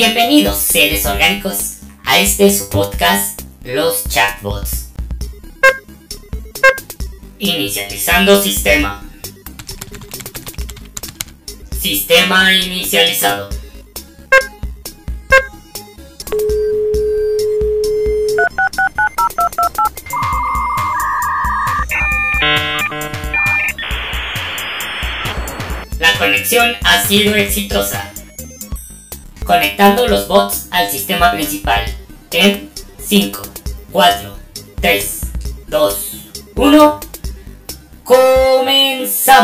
Bienvenidos seres orgánicos a este su podcast Los Chatbots. Inicializando sistema. Sistema inicializado. La conexión ha sido exitosa. Conectando los bots al sistema principal. En 5, 4, 3, 2, 1. ¡Comenzamos!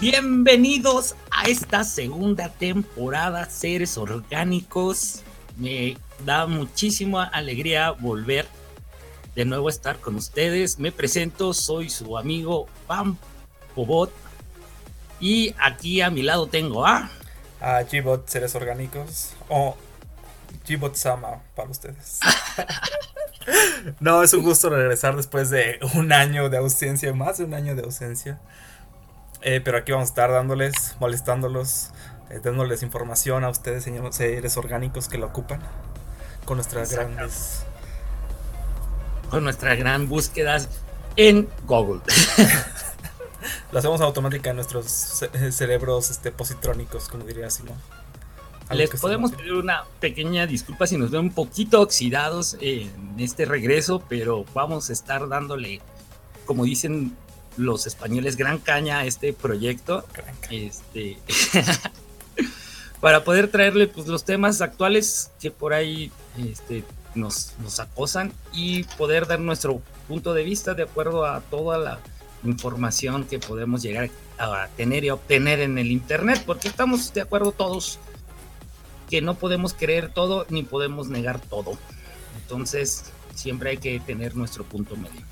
Bienvenidos a esta segunda temporada, seres orgánicos. Me da muchísima alegría volver de nuevo a estar con ustedes. Me presento, soy su amigo Pam Pobot. Y aquí a mi lado tengo a. A Gbot Seres Orgánicos. O Gbot Sama para ustedes. no, es un gusto regresar después de un año de ausencia, más de un año de ausencia. Eh, pero aquí vamos a estar dándoles, molestándolos, eh, dándoles información a ustedes, señores seres orgánicos que lo ocupan. Con nuestras grandes. Con nuestras gran búsquedas en Google. Lo hacemos automática en nuestros ce- cerebros este, positrónicos, como diría Simón. Les podemos pedir una pequeña disculpa si nos ven un poquito oxidados en este regreso, pero vamos a estar dándole, como dicen los españoles, gran caña a este proyecto. Este, para poder traerle pues, los temas actuales que por ahí este, nos, nos acosan y poder dar nuestro punto de vista de acuerdo a toda la información que podemos llegar a tener y obtener en el internet, porque estamos de acuerdo todos que no podemos creer todo ni podemos negar todo. Entonces, siempre hay que tener nuestro punto medio.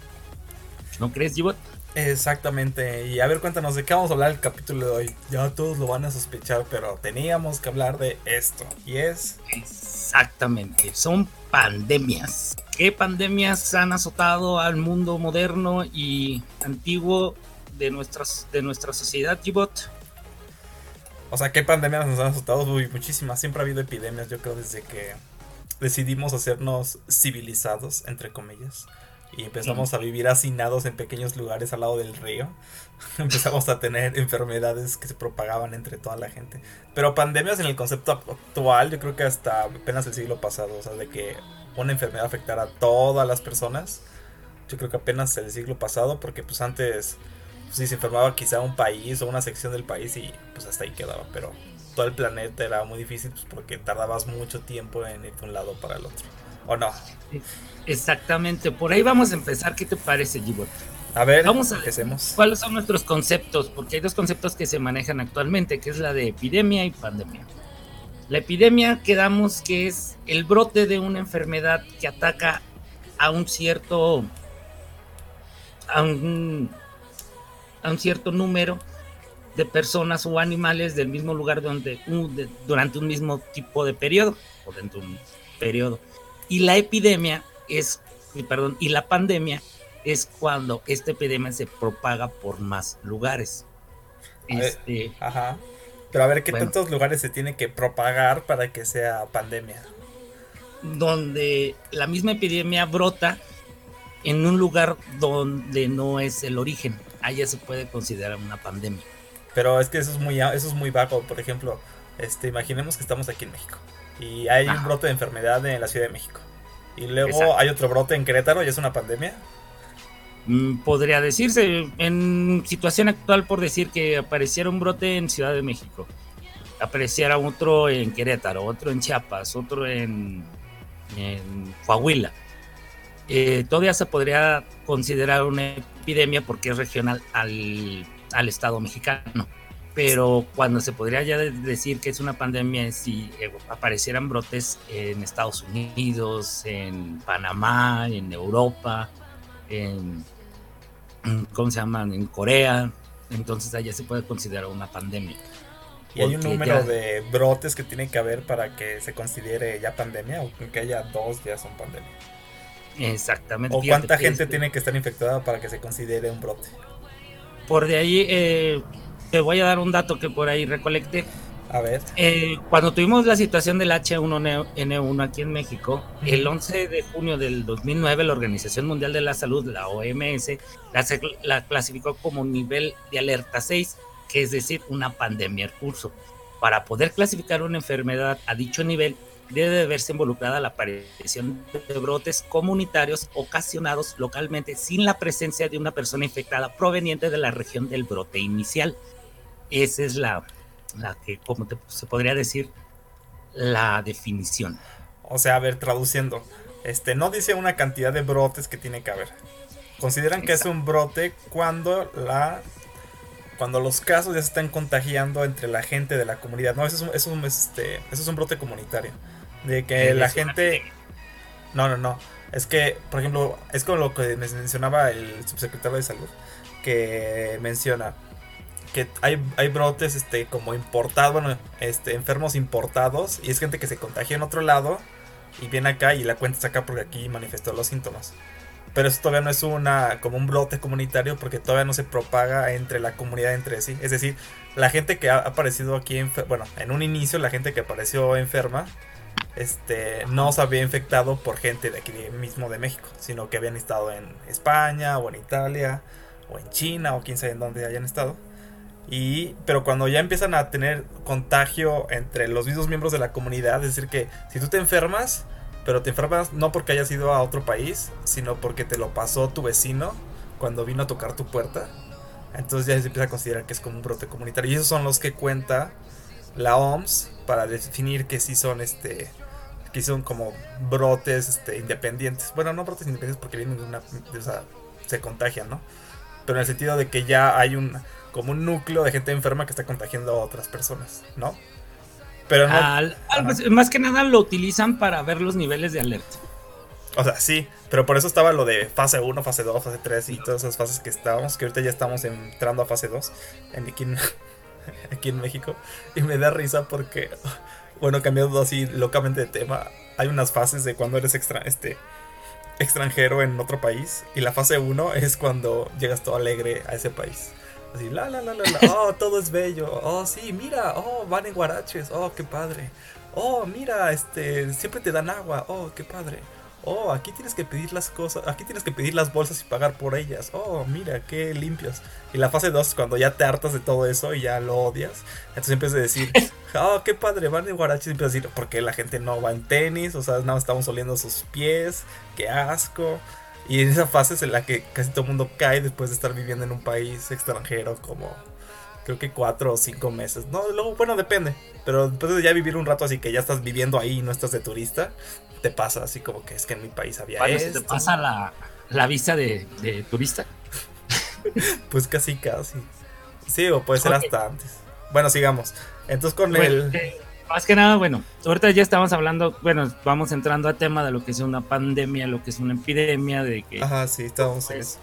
¿No crees, Gibot? Exactamente. Y a ver, cuéntanos de qué vamos a hablar el capítulo de hoy. Ya todos lo van a sospechar, pero teníamos que hablar de esto. Y es. Exactamente, son pandemias. ¿Qué pandemias han azotado al mundo moderno y antiguo de, nuestras, de nuestra sociedad, Gibot? O sea, ¿qué pandemias nos han asustado? Uy, muchísimas. Siempre ha habido epidemias, yo creo, desde que decidimos hacernos civilizados, entre comillas. Y empezamos a vivir hacinados en pequeños lugares al lado del río. empezamos a tener enfermedades que se propagaban entre toda la gente. Pero pandemias en el concepto actual, yo creo que hasta apenas el siglo pasado. O sea, de que una enfermedad afectara a todas las personas. Yo creo que apenas el siglo pasado, porque pues antes si se enfermaba quizá un país o una sección del país y pues hasta ahí quedaba, pero todo el planeta era muy difícil pues, porque tardabas mucho tiempo en ir de un lado para el otro. ¿O no? Exactamente, por ahí vamos a empezar. ¿Qué te parece, Gibot? A ver, Vamos a empecemos. ¿Cuáles son nuestros conceptos? Porque hay dos conceptos que se manejan actualmente, que es la de epidemia y pandemia. La epidemia quedamos que es el brote de una enfermedad que ataca a un cierto a un, a un cierto número de personas o animales del mismo lugar donde, un- de- durante un mismo tipo de periodo o dentro de un periodo. Y la epidemia es, perdón, y la pandemia es cuando esta epidemia se propaga por más lugares. A ver. Este, Ajá. Pero a ver, ¿qué Bueno. tantos lugares se tiene que propagar para que sea pandemia? donde la misma epidemia brota en un lugar donde no es el origen. Allá se puede considerar una pandemia. Pero es que eso es muy, eso es muy vago. Por ejemplo, este, imaginemos que estamos aquí en México y hay un Ajá. brote de enfermedad en la Ciudad de México. Y luego Exacto. hay otro brote en Querétaro y es una pandemia. Mm, Podría decirse, en situación actual, por decir que apareciera un brote en Ciudad de México, apareciera otro en Querétaro, otro en Chiapas, otro en, en Coahuila. Eh, todavía se podría considerar una epidemia porque es regional al, al Estado mexicano. Pero cuando se podría ya de- decir que es una pandemia si eh, aparecieran brotes en Estados Unidos, en Panamá, en Europa, en, ¿cómo se llaman? En Corea. Entonces allá se puede considerar una pandemia. Y hay un número ya- de brotes que tiene que haber para que se considere ya pandemia, o que haya dos ya son pandemia. Exactamente. O cuánta gente este- tiene que estar infectada para que se considere un brote. Por de ahí, eh, te voy a dar un dato que por ahí recolecté. A ver. Eh, cuando tuvimos la situación del H1N1 aquí en México, el 11 de junio del 2009, la Organización Mundial de la Salud, la OMS, la, la clasificó como nivel de alerta 6, que es decir, una pandemia en curso. Para poder clasificar una enfermedad a dicho nivel, debe de verse involucrada la aparición de brotes comunitarios ocasionados localmente sin la presencia de una persona infectada proveniente de la región del brote inicial. Esa es la, la que, como se podría decir, la definición. O sea, a ver, traduciendo, este no dice una cantidad de brotes que tiene que haber. Consideran que es un brote cuando la cuando los casos ya se están contagiando entre la gente de la comunidad. No, eso es un, eso es este, eso es un brote comunitario. De que la gente... No, no, no. Es que, por ejemplo, es como lo que mencionaba el subsecretario de salud, que menciona que hay, hay brotes este, como importados, bueno, este, enfermos importados, y es gente que se contagia en otro lado y viene acá y la cuenta acá porque aquí manifestó los síntomas. Pero eso todavía no es una como un brote comunitario porque todavía no se propaga entre la comunidad entre sí. Es decir, la gente que ha aparecido aquí, en, bueno, en un inicio la gente que apareció enferma este, no se había infectado por gente de aquí mismo de México, sino que habían estado en España o en Italia o en China o quién sabe en dónde hayan estado. Y, pero cuando ya empiezan a tener contagio entre los mismos miembros de la comunidad, es decir, que si tú te enfermas, pero te enfermas no porque hayas ido a otro país, sino porque te lo pasó tu vecino cuando vino a tocar tu puerta, entonces ya se empieza a considerar que es como un brote comunitario. Y esos son los que cuenta la OMS para definir que sí son este que son como brotes este, independientes. Bueno, no brotes independientes porque vienen una o sea, se contagian, ¿no? Pero en el sentido de que ya hay un como un núcleo de gente enferma que está contagiando a otras personas, ¿no? Pero no, más que nada lo utilizan para ver los niveles de alerta. O sea, sí, pero por eso estaba lo de fase 1, fase 2, fase 3 y todas esas fases que estábamos, que ahorita ya estamos entrando a fase 2 en aquí en México. Y me da risa porque, bueno, cambiando así locamente de tema, hay unas fases de cuando eres extra, este, extranjero en otro país. Y la fase 1 es cuando llegas todo alegre a ese país. Así, la, la, la, la, la, oh, todo es bello. Oh, sí, mira, oh, van en guaraches, oh, qué padre. Oh, mira, este, siempre te dan agua, oh, qué padre. Oh, aquí tienes que pedir las cosas, aquí tienes que pedir las bolsas y pagar por ellas. Oh, mira, qué limpios. Y la fase 2 cuando ya te hartas de todo eso y ya lo odias. Entonces empiezas a decir, oh, qué padre, van en guaraches. Y empiezas a decir, porque la gente no va en tenis? O sea, nada estamos oliendo sus pies, qué asco. Y en esa fase es en la que casi todo el mundo cae después de estar viviendo en un país extranjero como creo que cuatro o cinco meses. No, luego, bueno, depende. Pero después de ya vivir un rato así que ya estás viviendo ahí y no estás de turista, te pasa así como que es que en mi país había esto. ¿Te pasa la, la visa de, de turista? pues casi, casi. Sí, o puede ser hasta antes. Bueno, sigamos. Entonces con el... Eh, más que nada, bueno, ahorita ya estamos hablando, bueno, vamos entrando a tema de lo que es una pandemia, lo que es una epidemia, de que... Ajá, sí, estamos en eso.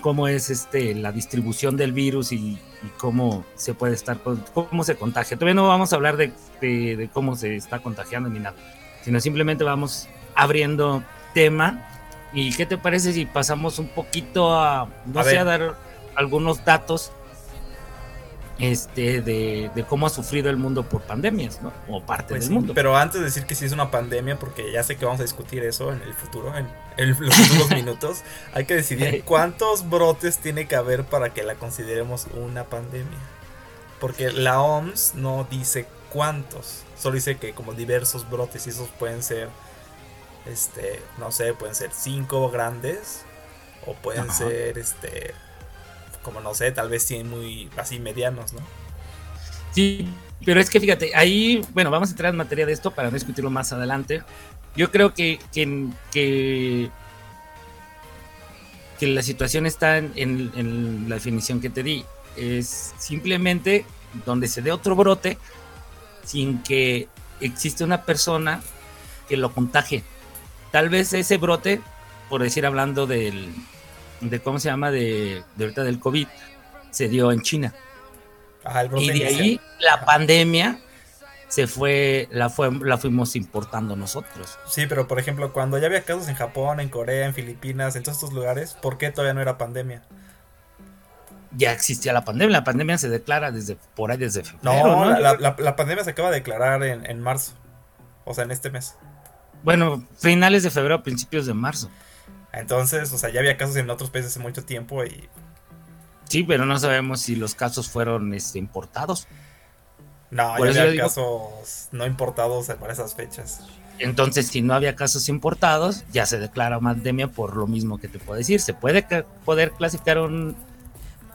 Cómo es este la distribución del virus y, cómo se puede estar, cómo se contagia. Todavía no vamos a hablar de, de cómo se está contagiando ni nada sino simplemente vamos abriendo tema. ¿Y qué te parece si pasamos un poquito a, no sé, a dar algunos datos este, de, cómo ha sufrido el mundo por pandemias, ¿no? O parte pues del mundo. Pero antes de decir que sí es una pandemia, porque ya sé que vamos a discutir eso en el futuro, en, en los últimos minutos, hay que decidir cuántos brotes tiene que haber para que la consideremos una pandemia. Porque la OMS no dice cuántos. Solo dice que como diversos brotes y esos pueden ser, este, no sé, pueden ser cinco grandes o pueden ser, este, como no sé, tal vez 100 muy así medianos, ¿no? Sí, pero es que fíjate, ahí, bueno, vamos a entrar en materia de esto para discutirlo más adelante. Yo creo que, que, que, la situación está en, en, la definición que te di. Es simplemente donde se dé otro brote, sin que existe una persona que lo contagie. Tal vez ese brote, por decir hablando del, de cómo se llama, de, de ahorita del COVID, se dio en China. y de ahí la pandemia se fue la, fue, la fuimos importando nosotros. Sí, pero por ejemplo, cuando ya había casos en Japón, en Corea, en Filipinas, en todos estos lugares, ¿por qué todavía no era pandemia? ya existía la pandemia. La pandemia se declara desde por ahí, desde febrero. No, La, la, pandemia se acaba de declarar en, en, marzo. O sea, en este mes. Bueno, finales de febrero, principios de marzo. Entonces, o sea, ya había casos en otros países hace mucho tiempo y. Sí, pero no sabemos si los casos fueron este, importados. No, ya había casos no importados para esas fechas. Entonces, si no había casos importados, ya se declara pandemia por lo mismo que te puedo decir. Se puede poder clasificar un,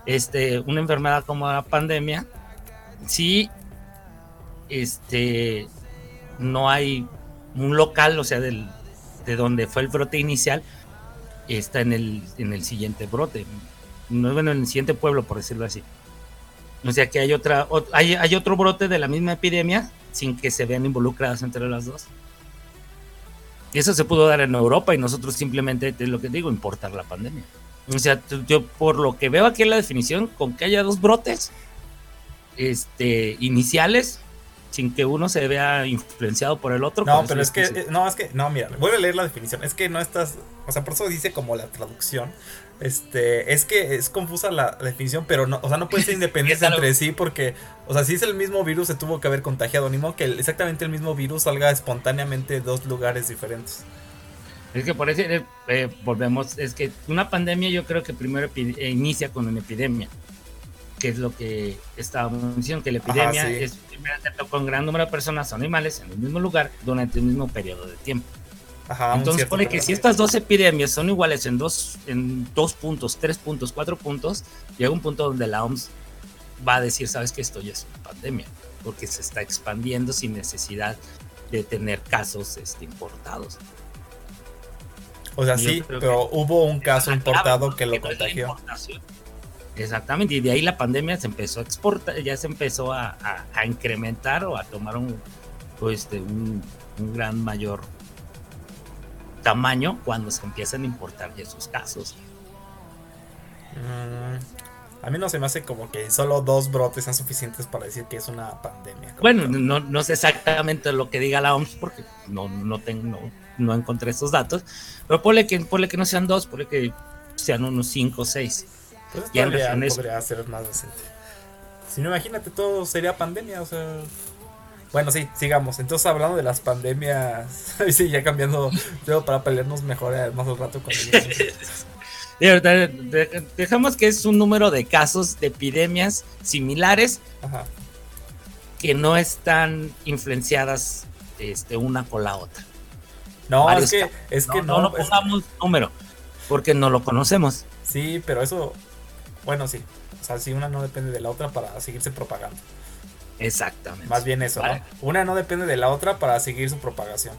este, una enfermedad como la pandemia si este, no hay un local, o sea, del, de donde fue el brote inicial, está en el, en el siguiente brote. No bueno, en el siguiente pueblo, por decirlo así. O sea que hay otra, hay, hay otro brote de la misma epidemia sin que se vean involucradas entre las dos. Eso se pudo dar en Europa y nosotros simplemente, es lo que digo, importar la pandemia. O sea, yo por lo que veo aquí en la definición, con que haya dos brotes este, iniciales, sin que uno se vea influenciado por el otro. No, pero es que, no, es que, no, mira, voy a leer la definición. Es que no estás, o sea, por eso dice como la traducción. Este, es que es confusa la, definición, pero no, o sea, no puede ser independiente entre sí porque, o sea, si es el mismo virus, se tuvo que haber contagiado, ni modo que exactamente el mismo virus salga espontáneamente de dos lugares diferentes. Es que por eso eh, eh, volvemos, es que una pandemia yo creo que primero inicia con una epidemia que es lo que estábamos diciendo, que la epidemia es primero con un gran número de personas o animales en el mismo lugar durante el mismo periodo de tiempo. Entonces pone que si estas dos epidemias son iguales en dos, en dos puntos, tres puntos, cuatro puntos, llega un punto donde la OMS va a decir, sabes que esto ya es una pandemia, porque se está expandiendo sin necesidad de tener casos este, importados. O sea, sí, pero hubo un caso importado que lo contagió. Exactamente, y de ahí la pandemia se empezó a exportar, ya se empezó a, incrementar o a tomar un, pues, este, un, gran mayor tamaño cuando se empiezan a importar ya esos casos. Mm, a mí no se me hace como que solo dos brotes sean suficientes para decir que es una pandemia. Bueno, no, no, sé exactamente lo que diga la OMS porque no, no, tengo, no, encontré esos datos, pero ponle que, ponle que no sean dos, ponle que sean unos cinco o seis. Pues podría ser más decente. Si no, imagínate, todo sería pandemia, o sea. Bueno, sí, sigamos. Entonces, hablando de las pandemias, sí, ya cambiando para pelearnos mejor eh, más al rato con Dejamos que es un número de casos de epidemias similares que no están influenciadas este, una con la otra. No, es que, es que no. No, pongamos número, porque no lo conocemos. Sí, pero eso bueno, sí. O sea, si una no depende de la otra para seguirse propagando. Exactamente. Más bien eso, ¿no? Una no depende de la otra para seguir su propagación.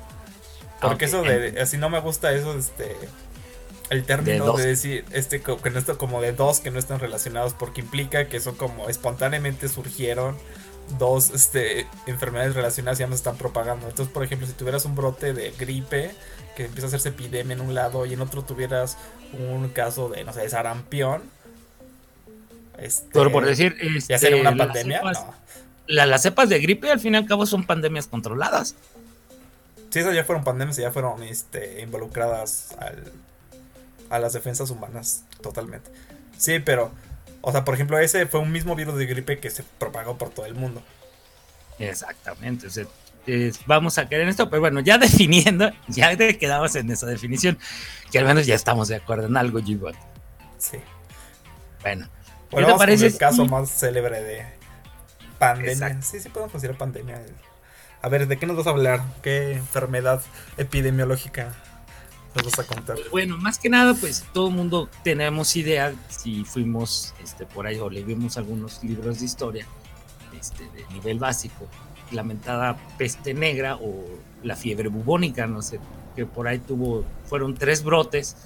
Porque eso de, así no me gusta eso, este, el término de, decir, este, que no está como de dos que no están relacionados, porque implica que son como espontáneamente surgieron dos, este, enfermedades relacionadas y ya no se están propagando. Entonces, por ejemplo, si tuvieras un brote de gripe que empieza a hacerse epidemia en un lado y en otro tuvieras un caso de, no sé, de sarampión, este, Pero por decir, este, una pandemia. las cepas de gripe al fin y al cabo son pandemias controladas. Sí, esas ya fueron pandemias y ya fueron este, involucradas a las defensas humanas totalmente. Sí, pero, o sea, por ejemplo, ese fue un mismo virus de gripe que se propagó por todo el mundo. Exactamente. vamos a querer en esto, pero bueno, ya definiendo, ya quedamos en esa definición, que al menos ya estamos de acuerdo en algo, Gibot. Sí. Bueno, bueno, te parece? el caso más célebre de pandemia. Sí, sí podemos considerar pandemia. A ver, ¿de qué nos vas a hablar? ¿Qué enfermedad epidemiológica nos vas a contar? Pues bueno, más que nada, pues todo el mundo tenemos idea si fuimos este, por ahí o leímos algunos libros de historia este, de nivel básico. Lamentada peste negra o la fiebre bubónica, no sé, que por ahí tuvo, fueron tres brotes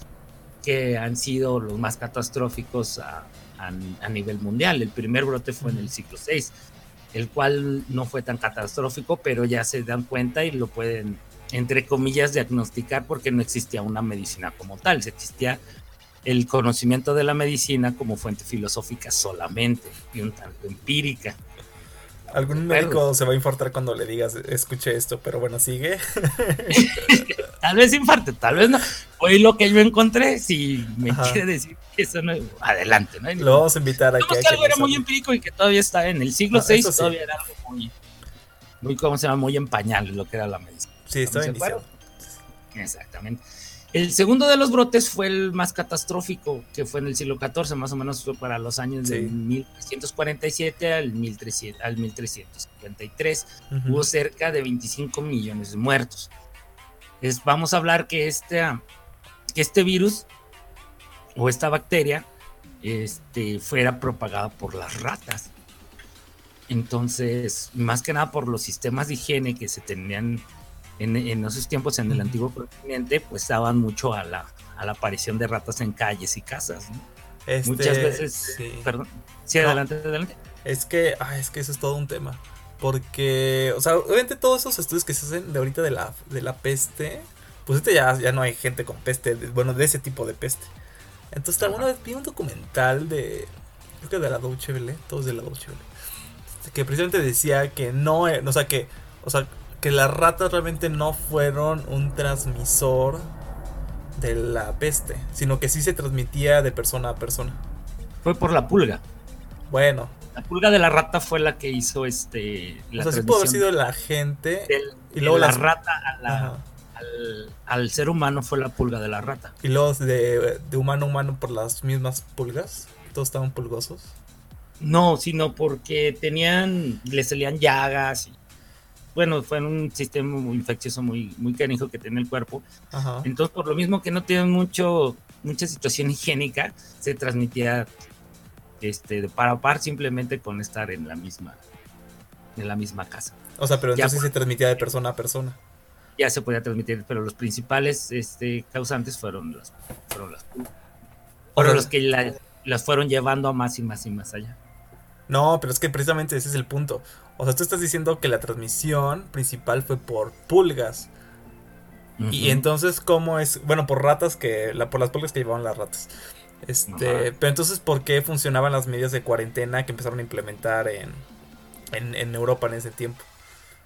que han sido los más catastróficos a, a, nivel mundial. El primer brote fue en el siglo VI, el cual no fue tan catastrófico, pero ya se dan cuenta y lo pueden, entre comillas, diagnosticar porque no existía una medicina como tal, existía el conocimiento de la medicina como fuente filosófica solamente y un tanto empírica. Algún médico se va a infartar cuando le digas, escuche esto, pero bueno, sigue. tal vez infarte, tal vez no. Hoy lo que yo encontré, si me quiere decir que eso no, adelante, ¿no? Lo vamos a invitar a que, que algo era muy empírico y que todavía está en el siglo VI, todavía era algo muy, muy, ¿cómo se llama? Muy en pañales lo que era la medicina. Sí. Exactamente. El segundo de los brotes fue el más catastrófico, que fue en el siglo XIV, más o menos fue para los años de 1347 al, 1300, al 1353. Hubo cerca de 25 millones de muertos. Es, vamos a hablar que este, que este virus o esta bacteria este, fuera propagada por las ratas. Entonces, más que nada por los sistemas de higiene que se tenían en, esos tiempos en el antiguo continente, pues daban mucho a la, a la aparición de ratas en calles y casas. Este, Muchas veces. Perdón. Sí, adelante, adelante. Es que, es que eso es todo un tema. Porque, o sea, obviamente todos esos estudios que se hacen de ahorita de la, de la peste, pues ahorita ya, ya no hay gente con peste, bueno, de ese tipo de peste. Entonces, alguna vez vi un documental de, creo que de la Deutsche Welle, todos de la Deutsche Welle, que precisamente decía que no, eh, o sea, que, o sea, que las ratas realmente no fueron un transmisor de la peste, sino que sí se transmitía de persona a persona. Fue por la pulga. Bueno. La pulga de la rata fue la que hizo este. La o sea, sí pudo haber sido la gente. y luego la rata al, ser humano fue la pulga de la rata. Y luego de, de humano a humano por las mismas pulgas. Todos estaban pulgosos. No, sino porque tenían. Le salían llagas y bueno, fue en un sistema muy infeccioso muy, muy canijo que tiene el cuerpo. Entonces, por lo mismo que no tiene mucho, mucha situación higiénica, se transmitía este, de par a par simplemente con estar en la misma, en la misma casa. O sea, pero entonces se transmitía de persona a persona. Ya se podía transmitir, pero los principales este, causantes fueron las, fueron las, fueron los que las fueron llevando a más y más y más allá. No, pero es que precisamente ese es el punto. O sea, tú estás diciendo que la transmisión principal fue por pulgas. Y entonces, ¿cómo es? Bueno, por ratas que. por las pulgas que llevaban las ratas. Este. Pero entonces, ¿por qué funcionaban las medidas de cuarentena que empezaron a implementar en, en, Europa en ese tiempo?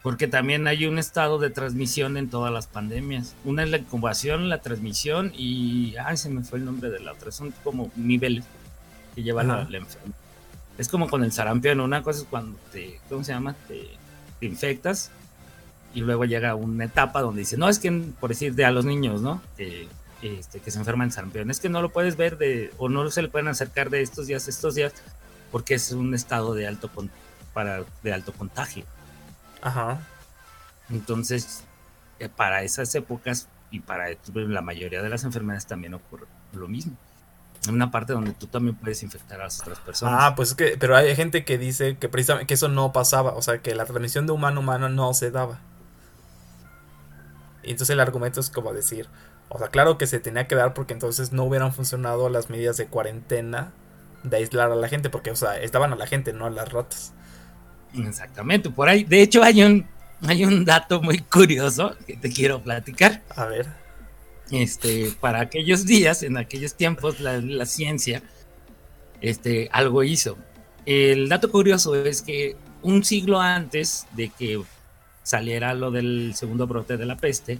Porque también hay un estado de transmisión en todas las pandemias. Una es la incubación, la transmisión y. Ay, se me fue el nombre de la otra. Son como niveles que llevan la, la enfermedad es como con el sarampión, una cosa es cuando te, ¿cómo se llama? Te, infectas y luego llega una etapa donde dice, no, es que, por decir, de a los niños, ¿no? Que, este, que se enferman en sarampión, es que no lo puedes ver de, o no se le pueden acercar de estos días a estos días, porque es un estado de alto, para, de alto contagio. Ajá. Entonces, eh, para esas épocas y para la mayoría de las enfermedades también ocurre lo mismo una parte donde tú también puedes infectar a las otras personas. Ah, pues es que, pero hay gente que dice que precisamente que eso no pasaba, o sea, que la transmisión de humano a humano no se daba. Y entonces el argumento es como decir, o sea, claro que se tenía que dar porque entonces no hubieran funcionado las medidas de cuarentena de aislar a la gente, porque, o sea, estaban a la gente, no a las ratas. Exactamente, por ahí, de hecho hay un, hay un dato muy curioso que te quiero platicar. A ver este, para aquellos días, en aquellos tiempos, la, ciencia este, algo hizo. El dato curioso es que un siglo antes de que saliera lo del segundo brote de la peste,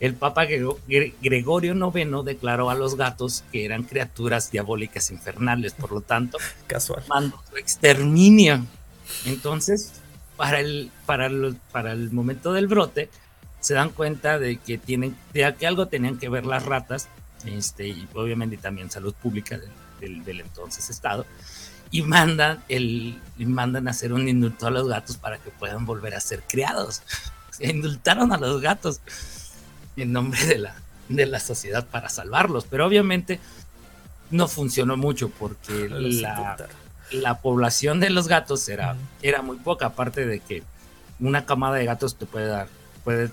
el Papa Gregorio IX declaró a los gatos que eran criaturas diabólicas infernales, por lo tanto, Casual. mandó su exterminio. Entonces, para el, para, para el momento del brote, se dan cuenta de que tienen, de que algo tenían que ver las ratas, este, y obviamente también salud pública del, del, entonces estado, y mandan, el, mandan a hacer un indulto a los gatos para que puedan volver a ser criados. Indultaron a los gatos en nombre de la, de la sociedad para salvarlos, pero obviamente no funcionó mucho porque la, la, población de los gatos era, era muy poca, aparte de que una camada de gatos te puede dar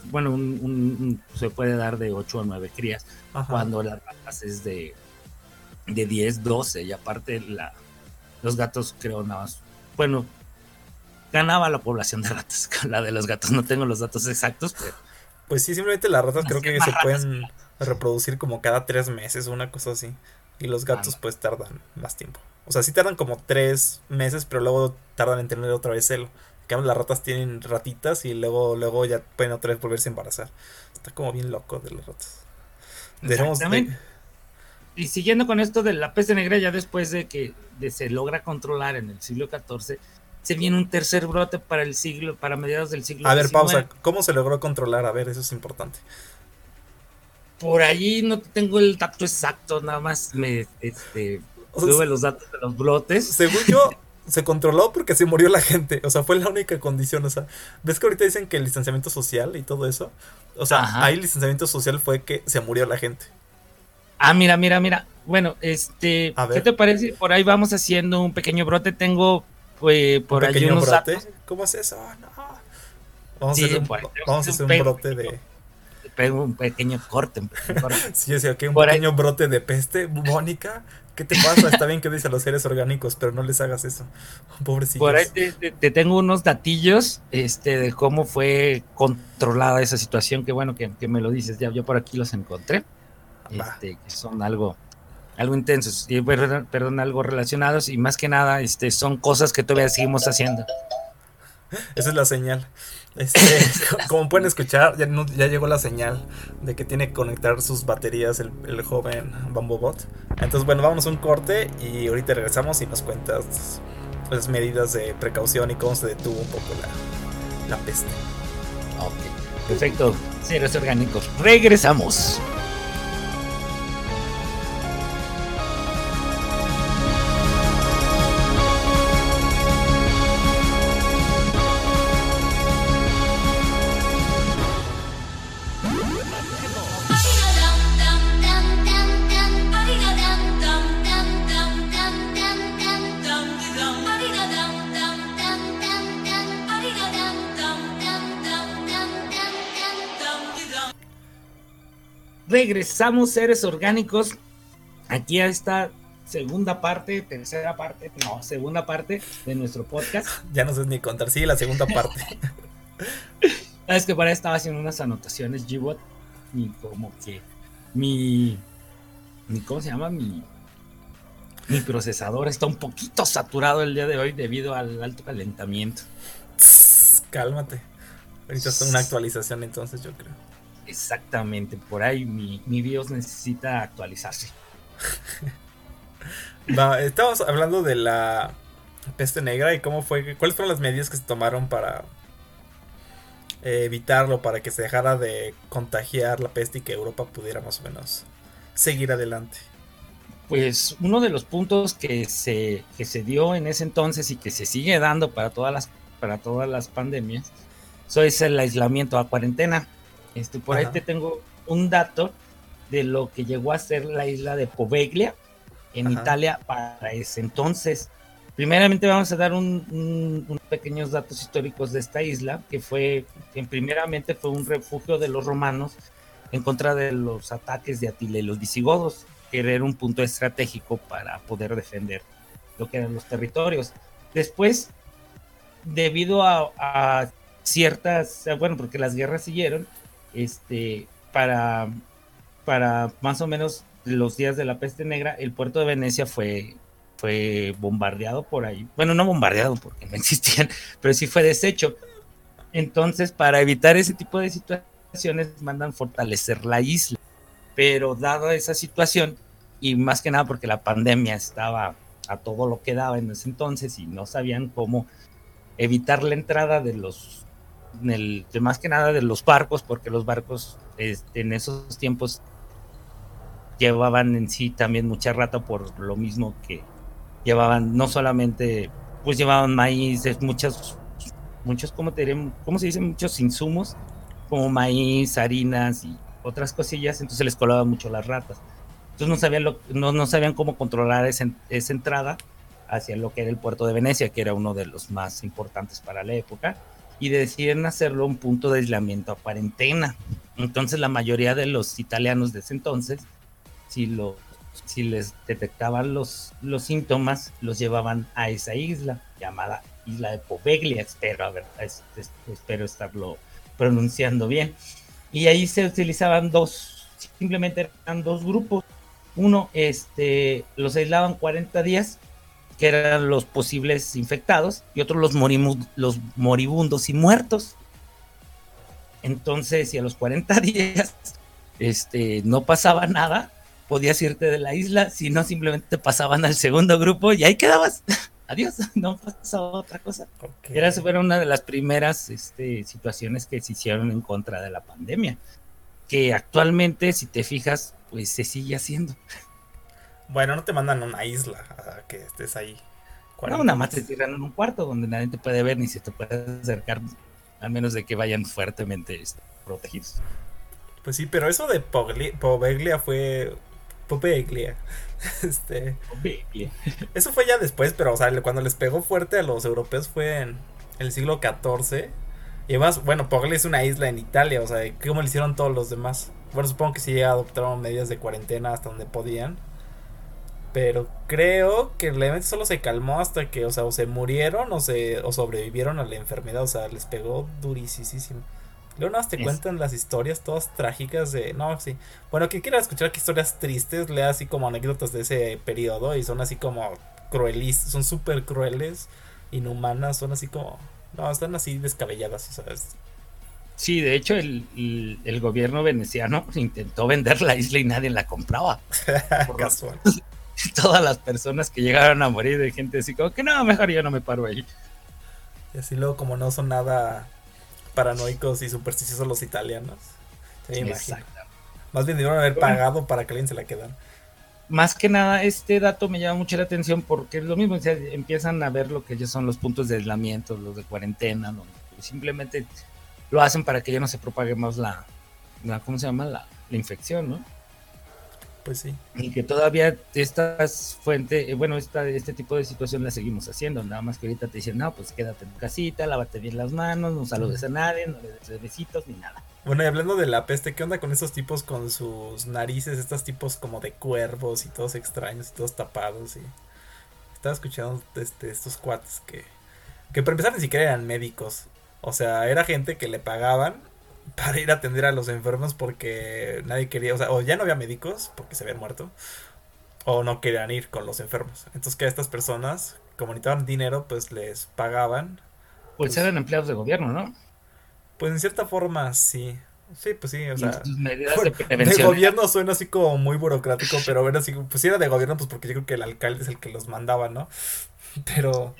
bueno, un, se puede dar de 8 a 9 crías, cuando las ratas es de, de 10, 12, y aparte la, los gatos creo nada más, bueno, ganaba la población de ratas, la de los gatos, no tengo los datos exactos, pero... Pues sí, simplemente las ratas creo que se pueden reproducir como cada 3 meses o una cosa así, y los gatos pues tardan más tiempo. O sea, sí tardan como 3 meses, pero luego tardan en tener otra vez celo. Que las ratas tienen ratitas y luego, luego ya pueden otra vez volverse a embarazar. Está como bien loco de las ratas. Exactamente. Y siguiendo con esto de la peste negra, ya después de que se logra controlar en el siglo XIV, se viene un tercer brote para el siglo, para mediados del siglo A ver, pausa. ¿Cómo se logró controlar? A ver, eso es importante. Por ahí no tengo el dato exacto, nada más me este, tuve los datos de los brotes. Según yo, se controló porque se murió la gente. O sea, fue la única condición. O sea, ¿ves que ahorita dicen que el distanciamiento social y todo eso? O sea, ahí el distanciamiento social fue que se murió la gente. Ah, mira, mira, mira. Bueno, este, ¿qué te parece? Por ahí vamos haciendo un pequeño brote. Tengo pues, por ahí unos brote? ¿Cómo es eso? No. Vamos, a hacer un, vamos a hacer un brote de un pequeño corte. Un pequeño corte. sí, o que un pequeño brote de peste. Mónica, ¿qué te pasa? Está bien que dice los seres orgánicos, pero no les hagas eso. Pobrecillos. Por ahí te, tengo unos datillos este, de cómo fue controlada esa situación. Que bueno que, me lo dices. Ya yo por aquí los encontré. Este, que son algo algo intensos y perdón, perdón, algo relacionados y más que nada este son cosas que todavía seguimos haciendo. Esa es la señal. Este, como pueden escuchar, ya, ya, llegó la señal de que tiene que conectar sus baterías el, el joven Bot Entonces, bueno, vamos a un corte y ahorita regresamos y nos cuentas las pues, medidas de precaución y cómo se detuvo un poco la, la peste. Ok, perfecto. Seres orgánicos, regresamos. Regresamos seres orgánicos aquí a esta segunda parte, tercera parte, no, segunda parte de nuestro podcast. Ya no sé ni contar, sí, la segunda parte. Es que para estaba haciendo unas anotaciones G-Bot y como que mi, mi, ¿cómo se llama? Mi, mi procesador está un poquito saturado el día de hoy debido al alto calentamiento. cálmate. Ahorita está una actualización entonces, yo creo. Exactamente, por ahí mi, mi BIOS necesita actualizarse. estamos hablando de la peste negra y cómo fue, cuáles fueron las medidas que se tomaron para eh, evitarlo, para que se dejara de contagiar la peste y que Europa pudiera más o menos seguir adelante. Pues uno de los puntos que se, que se dio en ese entonces y que se sigue dando para todas las, para todas las pandemias, eso es el aislamiento a cuarentena. Este, por ahí te tengo un dato de lo que llegó a ser la isla de Poveglia en Italia para ese entonces. Primeramente vamos a dar unos pequeños datos históricos de esta isla, que fue, que primeramente fue un refugio de los romanos en contra de los ataques de Atila y los visigodos, que era un punto estratégico para poder defender lo que eran los territorios. Después, debido a, a ciertas, bueno, porque las guerras siguieron, este, para, para más o menos los días de la peste negra, el puerto de Venecia fue, fue bombardeado por ahí. Bueno, no bombardeado porque no existían, pero sí fue deshecho. Entonces, para evitar ese tipo de situaciones, mandan fortalecer la isla. Pero dada esa situación, y más que nada porque la pandemia estaba a todo lo que daba en ese entonces y no sabían cómo evitar la entrada de los el, de más que nada de los barcos, porque los barcos este, en esos tiempos llevaban en sí también mucha rata por lo mismo que llevaban no solamente pues llevaban maíz, muchas muchos como te ¿cómo se dice? muchos insumos como maíz, harinas y otras cosillas, entonces les colaban mucho las ratas. Entonces no sabían lo, no, no sabían cómo controlar esa, esa entrada hacia lo que era el puerto de Venecia, que era uno de los más importantes para la época y deciden hacerlo un punto de aislamiento a cuarentena. Entonces la mayoría de los italianos de ese entonces, si, lo, si les detectaban los, los síntomas, los llevaban a esa isla llamada Isla de Poveglia, espero, a ver, espero estarlo pronunciando bien. Y ahí se utilizaban dos, simplemente eran dos grupos. Uno, este, los aislaban 40 días que eran los posibles infectados, y otros los, los moribundos y muertos. Entonces, si a los 40 días este, no pasaba nada, podías irte de la isla, si no simplemente te pasaban al segundo grupo y ahí quedabas. Adiós, no pasaba otra cosa. Era, fue una de las primeras este, situaciones que se hicieron en contra de la pandemia, que actualmente, si te fijas, pues se sigue haciendo. Bueno, no te mandan a una isla a que estés ahí. No, nada más te tiran en un cuarto donde nadie te puede ver ni se te puede acercar, al menos de que vayan fuertemente este, protegidos. Pues sí, pero eso de Poveglia fue. Poveglia. Este. Eso fue ya después, pero o sea, cuando les pegó fuerte a los europeos fue en el siglo XIV. Y además, bueno, Poveglia es una isla en Italia, o sea, ¿cómo le hicieron todos los demás? Bueno, supongo que sí adoptaron medidas de cuarentena hasta donde podían. Pero creo que realmente solo se calmó hasta que, o sea, o se murieron o se o sobrevivieron a la enfermedad, o sea, les pegó durísimo. Luego nada más te cuentan las historias todas trágicas de. No, sí. Bueno, quien quiera escuchar que historias tristes, lea así como anécdotas de ese periodo y son así como cruelis, son súper crueles, inhumanas, son así como. No, están así descabelladas, o sea. Sí, de hecho, el, el, gobierno veneciano intentó vender la isla y nadie la compraba. Casual. Todas las personas que llegaron a morir de gente así como que no, mejor yo no me paro ahí. Y así luego, como no son nada paranoicos y supersticiosos los italianos. Se Más bien debieron haber pagado para que alguien se la quedara. Más que nada, este dato me llama mucho la atención porque es lo mismo, empiezan a ver lo que ya son los puntos de aislamiento, los de cuarentena, donde simplemente lo hacen para que ya no se propague más la, la ¿cómo se llama? La, la infección, ¿no? Pues sí. Y que todavía estas fuentes, eh, bueno, esta, este tipo de situación la seguimos haciendo, nada más que ahorita te dicen, no, pues quédate en tu casita, lávate bien las manos, no saludes a nadie, no le des besitos ni nada. Bueno, y hablando de la peste, ¿qué onda con esos tipos con sus narices, estos tipos como de cuervos y todos extraños y todos tapados? Y estaba escuchando este, estos cuates que, que para empezar ni siquiera eran médicos, o sea, era gente que le pagaban para ir a atender a los enfermos porque nadie quería, o sea, o ya no había médicos porque se habían muerto, o no querían ir con los enfermos. Entonces que a estas personas, como necesitaban dinero, pues les pagaban. Pues, pues, eran empleados de gobierno, ¿no? Pues en cierta forma sí. Sí, pues sí, o sea. de, gobierno suena así como muy burocrático, pero bueno, así, pues si era de gobierno, pues porque yo creo que el alcalde es el que los mandaba, ¿no? Pero.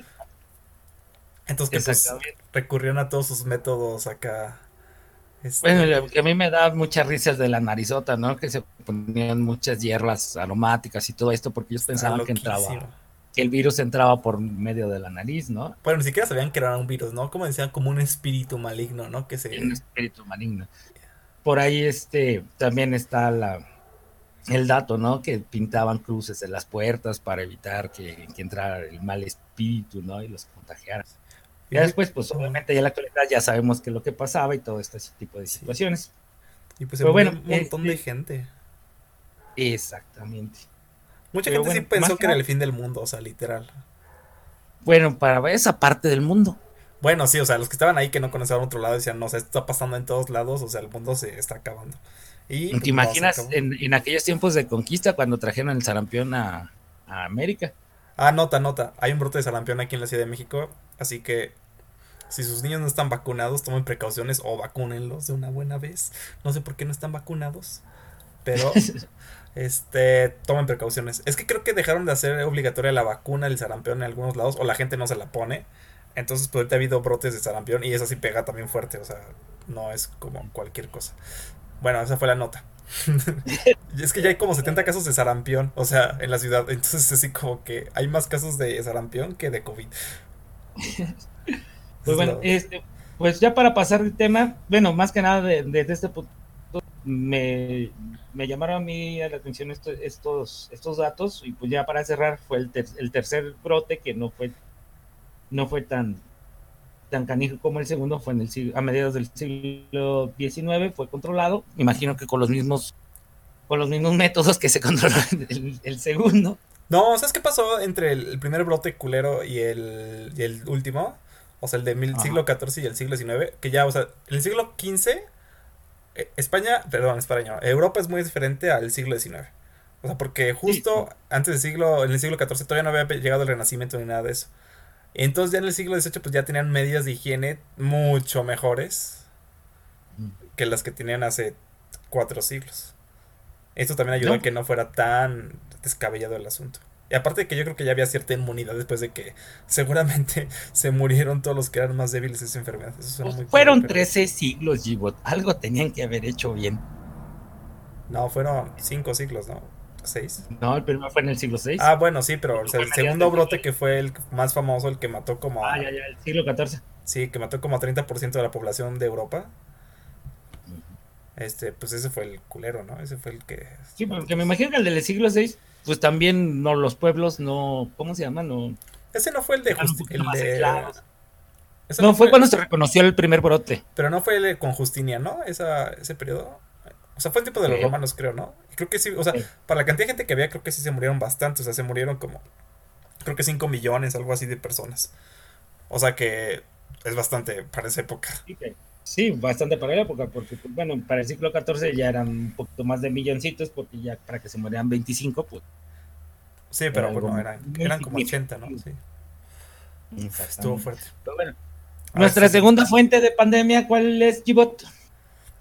Entonces que pues, recurrieron a todos sus métodos acá este, bueno, a mí me da muchas risas de la narizota, ¿no? Que se ponían muchas hierbas aromáticas y todo esto porque ellos pensaban que entraba, que el virus entraba por medio de la nariz, ¿no? Bueno, ni siquiera sabían que era un virus, ¿no? Como decían, como un espíritu maligno, ¿no? Que se... Un espíritu maligno. Por ahí este, también está la, el dato, ¿no? Que pintaban cruces en las puertas para evitar que, que entrara el mal espíritu, ¿no? Y los contagiara. Ya después, pues obviamente ya en la actualidad ya sabemos qué es lo que pasaba y todo este tipo de situaciones. Y pues bueno, un montón de gente. Exactamente. Mucha gente sí pensó que era el fin del mundo, o sea, literal. Bueno, para esa parte del mundo. Bueno, sí, o sea, los que estaban ahí que no conocían otro lado decían, no, o sea, esto está pasando en todos lados, o sea, el mundo se está acabando. Y, ¿Te pues, imaginas en, en, aquellos tiempos de conquista cuando trajeron el sarampión a, a América? Ah, nota, nota. Hay un brote de sarampión aquí en la Ciudad de México, así que si sus niños no están vacunados, tomen precauciones o vacúnenlos de una buena vez. No sé por qué no están vacunados, pero este tomen precauciones. Es que creo que dejaron de hacer obligatoria la vacuna del sarampión en algunos lados o la gente no se la pone. Entonces, pues ahorita ha habido brotes de sarampión y eso sí pega también fuerte, o sea, no es como cualquier cosa. Bueno, esa fue la nota. es que ya hay como 70 casos de sarampión, o sea, en la ciudad. Entonces, así como que hay más casos de sarampión que de COVID. Pues bueno, este, pues ya para pasar el tema, bueno, más que nada desde este punto, me, llamaron a mí a la atención estos, estos datos y pues ya para cerrar fue el, el tercer brote que no fue, no fue tan, tan canijo como el segundo, fue en el a mediados del siglo XIX, fue controlado, imagino que con los mismos con los mismos métodos que se controló el, el segundo. No, ¿sabes qué pasó entre el, primer brote culero y el, y el último? O sea, el de siglo XIV y el siglo XIX, que ya, o sea, en el siglo XV, eh, España, perdón, España, Europa es muy diferente al siglo XIX. O sea, porque justo antes del siglo, en el siglo XIV todavía no había llegado el renacimiento ni nada de eso. Entonces ya en el siglo XVIII pues ya tenían medidas de higiene mucho mejores Mm. que las que tenían hace cuatro siglos. Esto también ayudó No. a que no fuera tan descabellado el asunto. Y aparte de que yo creo que ya había cierta inmunidad después de que seguramente se murieron todos los que eran más débiles de esa enfermedad. Eso Pues muy fueron cruel, pero- 13 siglos, Gibot. Algo tenían que haber hecho bien. No, fueron cinco siglos, ¿no? ¿Seis? No, el primero fue en el siglo VI. Ah, bueno, sí, pero o sea, el segundo te- brote que fue el más famoso, el que mató como... Ah, ya, ya, el siglo XIV. Sí, que mató como a 30% de la población de Europa. Este, pues ese fue el culero, ¿no? Ese fue el que... Sí, porque me imagino que el del siglo VI, pues también no los pueblos no, ¿cómo se llama? No, Ese no fue el de... Justi- el de- no, fue cuando se reconoció el primer brote. Pero no fue el de con Justinian, ¿no? Esa, ese periodo. O sea, fue el tipo de los Sí. romanos, creo, ¿no? Creo que sí, o sea, Sí. para la cantidad de gente que había, creo que sí se murieron bastante. O sea, se murieron como, creo que 5 millones, algo así de personas. O sea que es bastante para esa época. Sí, Sí, bastante para la época, porque, pues, bueno, para el siglo XIV ya eran un poquito más de milloncitos, porque ya para que se murieran 25, pues. Sí, pero Algo bueno, eran, eran como significativo. 80, ¿no? Sí. Estuvo fuerte. Pero bueno, A nuestra sí. segunda fuente de pandemia, ¿cuál es, Gibot?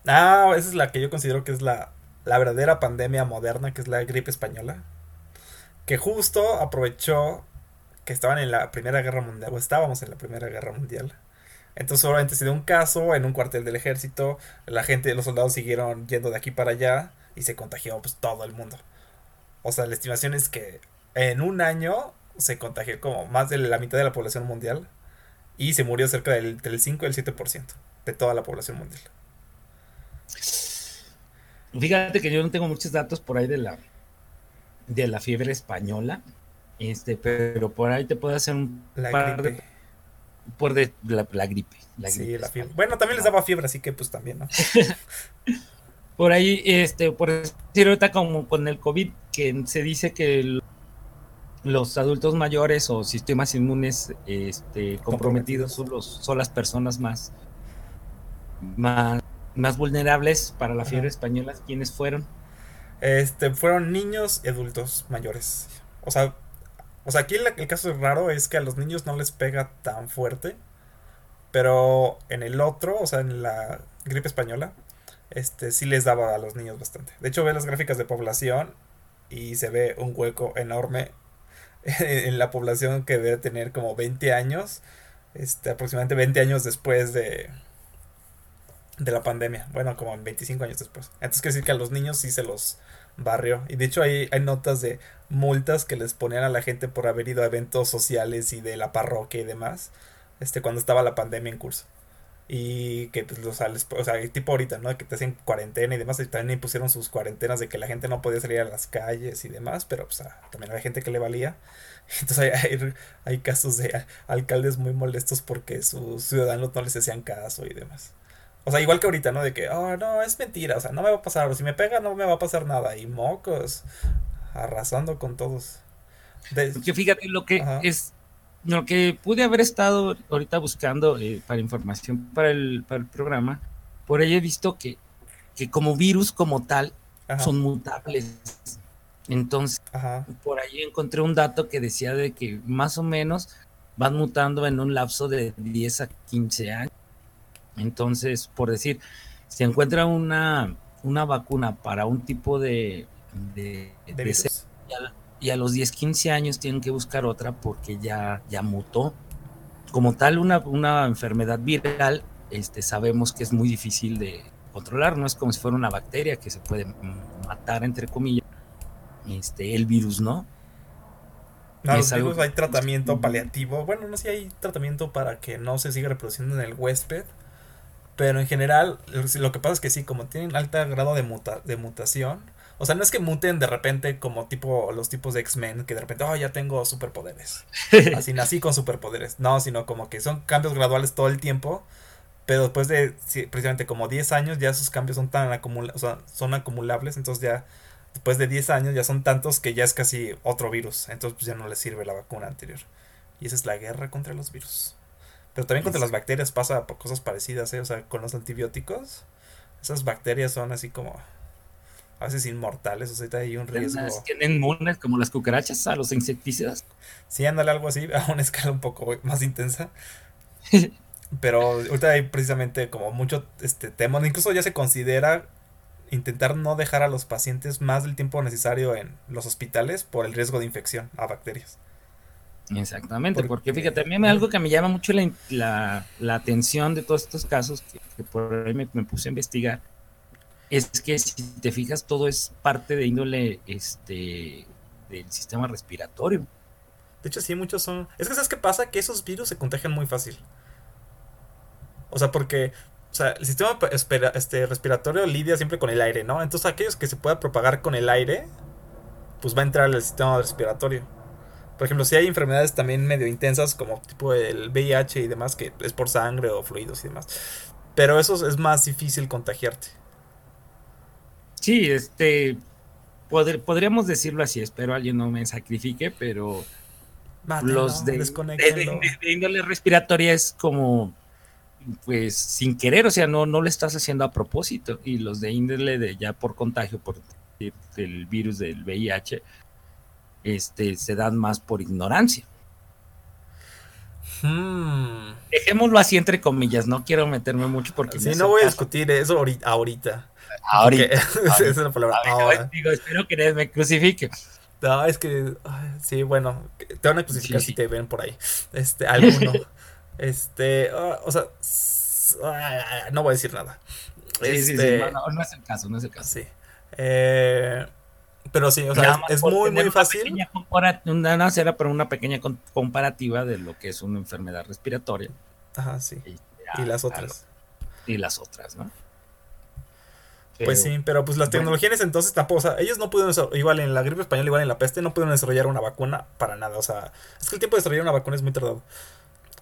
Ah, esa es la que yo considero que es la, la verdadera pandemia moderna, que es la gripe española. Que justo aprovechó que estaban en la Primera Guerra Mundial, o estábamos en la Primera Guerra Mundial. Entonces, obviamente, se dio un caso en un cuartel del ejército. La gente, los soldados siguieron yendo de aquí para allá y se contagió pues todo el mundo. O sea, la estimación es que en un año se contagió como más de la mitad de la población mundial y se murió cerca del, del 5 y el 7% de toda la población mundial. Fíjate que yo no tengo muchos datos por ahí de la de la fiebre española, este, pero por ahí te puedo hacer un La par de-. Por de la, la gripe, la sí, gripe la fiebre. Bueno, también les daba fiebre, así que pues también, ¿no? Por ahí, este, por decir ahorita como con el COVID, que se dice que el- los adultos mayores o sistemas inmunes este, comprometidos son, los, son las personas más, más, más vulnerables para la fiebre Ajá. española. ¿Quiénes fueron? Este, fueron niños y adultos mayores. O sea, o sea, aquí el, el caso raro es que a los niños no les pega tan fuerte. Pero en el otro, o sea, en la gripe española, este sí les daba a los niños bastante. De hecho, ve las gráficas de población y se ve un hueco enorme en la población que debe tener como 20 años, este, aproximadamente 20 años después de, de la pandemia. Bueno, como 25 años después. Entonces quiere decir que a los niños sí se los barrió. Y de hecho hay, hay notas de multas que les ponían a la gente por haber ido a eventos sociales y de la parroquia y demás. Este, cuando estaba la pandemia en curso. Y que, pues, les- o sea, tipo ahorita, ¿no? Que te hacen cuarentena y demás. Y también impusieron sus cuarentenas de que la gente no podía salir a las calles y demás. Pero, pues, ah, también había gente que le valía. Entonces hay, hay, hay casos de alcaldes muy molestos porque sus ciudadanos no les hacían caso y demás. O sea, igual que ahorita, ¿no? De que, oh, no, es mentira, o sea, no me va a pasar, si me pega no me va a pasar nada. Y mocos, arrasando con todos. De- Porque fíjate lo que Ajá. es, lo que pude haber estado ahorita buscando eh, para información para el, para el programa, por ahí he visto que, que como virus como tal ajá, son mutables. Entonces, ajá, por ahí encontré un dato que decía de que más o menos van mutando en un lapso de 10 a 15 años. Entonces, por decir, se encuentra una, una vacuna para un tipo de, de, de de virus. y a, y a los 10, 15 años tienen que buscar otra porque ya, ya mutó. Como tal, una, una enfermedad viral, este, sabemos que es muy difícil de controlar, no es como si fuera una bacteria que se puede matar, entre comillas. Este, el virus, ¿no? No, los virus hay tratamiento paliativo. Bueno, no sé si hay tratamiento para que no se siga reproduciendo en el huésped. Pero en general, lo que pasa es que sí, como tienen alto grado de, muta- de mutación. O sea, no es que muten de repente como tipo los tipos de X-Men, que de repente, oh, ya tengo superpoderes. Así nací con superpoderes. No, sino como que son cambios graduales todo el tiempo. Pero después de sí, precisamente como 10 años, ya esos cambios son tan acumula o sea, son acumulables. Entonces ya después de 10 años ya son tantos que ya es casi otro virus. Entonces pues ya no le sirve la vacuna anterior. Y esa es la guerra contra los virus. Pero también contra las bacterias pasa por cosas parecidas, ¿eh? O sea, con los antibióticos. Esas bacterias son así como... a veces inmortales, o sea, hay un riesgo. Tienen inmunes como las cucarachas a los insecticidas. Sí, ándale algo así, a una escala un poco más intensa. Pero ahorita hay precisamente como mucho este tema, incluso ya se considera intentar no dejar a los pacientes más del tiempo necesario en los hospitales por el riesgo de infección a bacterias. Exactamente, porque, fíjate, a mí algo que me llama mucho la, atención de todos estos casos, que, por ahí me, puse a investigar, es que si te fijas, todo es parte de índole este del sistema respiratorio. De hecho, sí, muchos son. Es que, ¿sabes qué pasa? Que esos virus se contagian muy fácil. O sea, porque o sea, el sistema este, respiratorio lidia siempre con el aire, ¿no? Entonces aquellos que se pueda propagar con el aire, pues va a entrar al sistema respiratorio. Por ejemplo, si hay enfermedades también medio intensas, como tipo el VIH y demás, que es por sangre o fluidos y demás. Pero eso es más difícil contagiarte. Sí, este. podríamos decirlo así, espero alguien no me sacrifique, pero. los de, de índole respiratoria es como pues sin querer, o sea, no, no lo estás haciendo a propósito. Y los de índole de ya por contagio, por el virus del VIH, este, se dan más por ignorancia. Hmm. Dejémoslo así entre comillas, no quiero meterme mucho porque... Sí, no voy a discutir eso ahorita. Ahorita. Esa es la palabra. Ahora. Digo, espero que me crucifique. No, es que, sí, bueno, te van a crucificar si te ven por ahí. Este, alguno. Este, ah, o sea, ah, no voy a decir nada. Sí, sí, sí, este, no, no, es el caso, no es el caso. Sí. Eh, pero sí, o sea, es, muy, muy fácil. Una, una era para una pequeña comparativa de lo que es una enfermedad respiratoria. Ajá, sí. Y, las otras. y las otras, ¿no? pues sí, pero pues las tecnologías entonces tampoco, o sea, ellos no pudieron, igual en la gripe española, igual en la peste, no pudieron desarrollar una vacuna para nada, o sea, es que el tiempo de desarrollar una vacuna es muy tardado.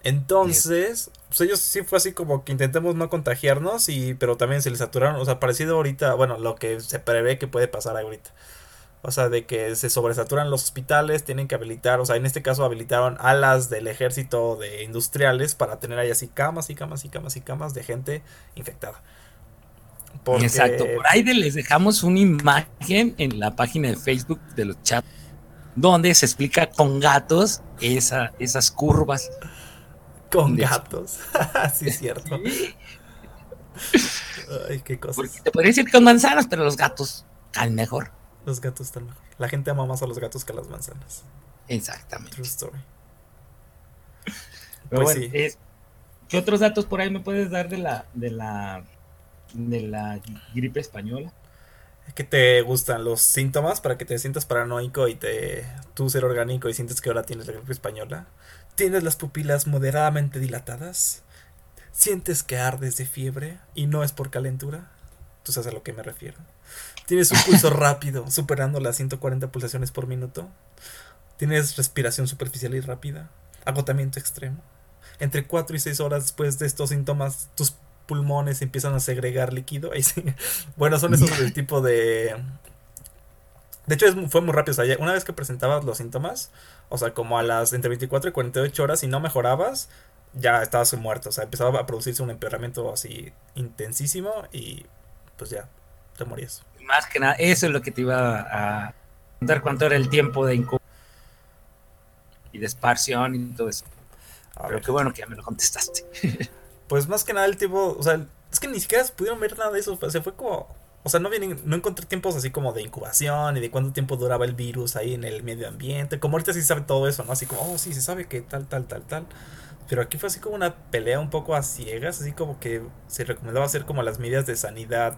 Entonces, pues ellos sí fue así como que intentemos no contagiarnos y pero también se les saturaron, o sea, parecido ahorita, bueno, lo que se prevé que puede pasar ahorita. O sea, de que se sobresaturan los hospitales, tienen que habilitar, o sea, en este caso habilitaron alas del ejército de industriales para tener ahí así camas y camas y camas y camas de gente infectada. Exacto, por ahí les dejamos una imagen en la página de Facebook de los chats donde se explica con gatos esa, esas curvas con gatos. sí, es cierto. Ay, qué cosas. Porque te podría decir con manzanas, pero los gatos están mejor. Los gatos están mejor. La gente ama más a los gatos que a las manzanas. Exactamente. True story. pues sí. ¿Qué otros datos por ahí me puedes dar de la, de la, de la gripe española? que te gustan los síntomas para que te sientas paranoico y te tú ser orgánico y sientes que ahora tienes la gripe española. Tienes las pupilas moderadamente dilatadas. Sientes que ardes de fiebre y no es por calentura. Tú sabes a lo que me refiero. Tienes un pulso rápido, superando las 140 pulsaciones por minuto. Tienes respiración superficial y rápida. Agotamiento extremo. Entre 4 y 6 horas después de estos síntomas, tus pulmones empiezan a segregar líquido. Bueno, son esos del tipo de. De hecho, fue muy rápido. O sea, una vez que presentabas los síntomas, o sea, como a las entre 24 y 48 horas, si no mejorabas, ya estabas muerto. O sea, empezaba a producirse un empeoramiento así intensísimo y pues ya, te morías. Más que nada, eso es lo que te iba a contar cuánto era el tiempo de y de esparción y todo eso. Pero qué bueno que ya me lo contestaste. pues más que nada el tipo, o sea, es que ni siquiera pudieron ver nada de eso. O sea, fue como o sea, no, vienen, no encontré tiempos así como de incubación y de cuánto tiempo duraba el virus ahí en el medio ambiente. Como ahorita sí se sabe todo eso, ¿no? Así como, oh, sí, se sabe que tal, tal, tal, tal. Pero aquí fue así como una pelea un poco a ciegas, así como que se recomendaba hacer como las medidas de sanidad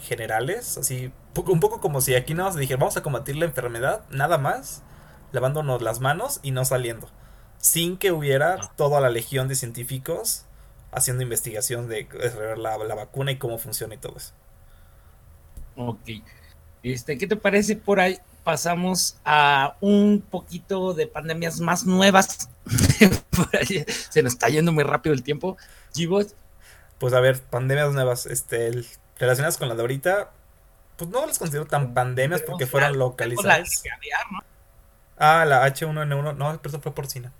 generales, así un poco como si aquí nada más dije, vamos a combatir la enfermedad, nada más, lavándonos las manos y no saliendo. Sin que hubiera ah. toda la legión de científicos haciendo investigación de la, la vacuna y cómo funciona y todo eso. Ok. Este, ¿Qué te parece por ahí? Pasamos a un poquito de pandemias más nuevas. se nos está yendo muy rápido el tiempo. Gibos. Pues a ver, pandemias nuevas. Este, relacionadas con la de ahorita, pues no las considero tan pandemias porque fueron localizadas. Ah, la H1N1, no, pero eso fue porcina.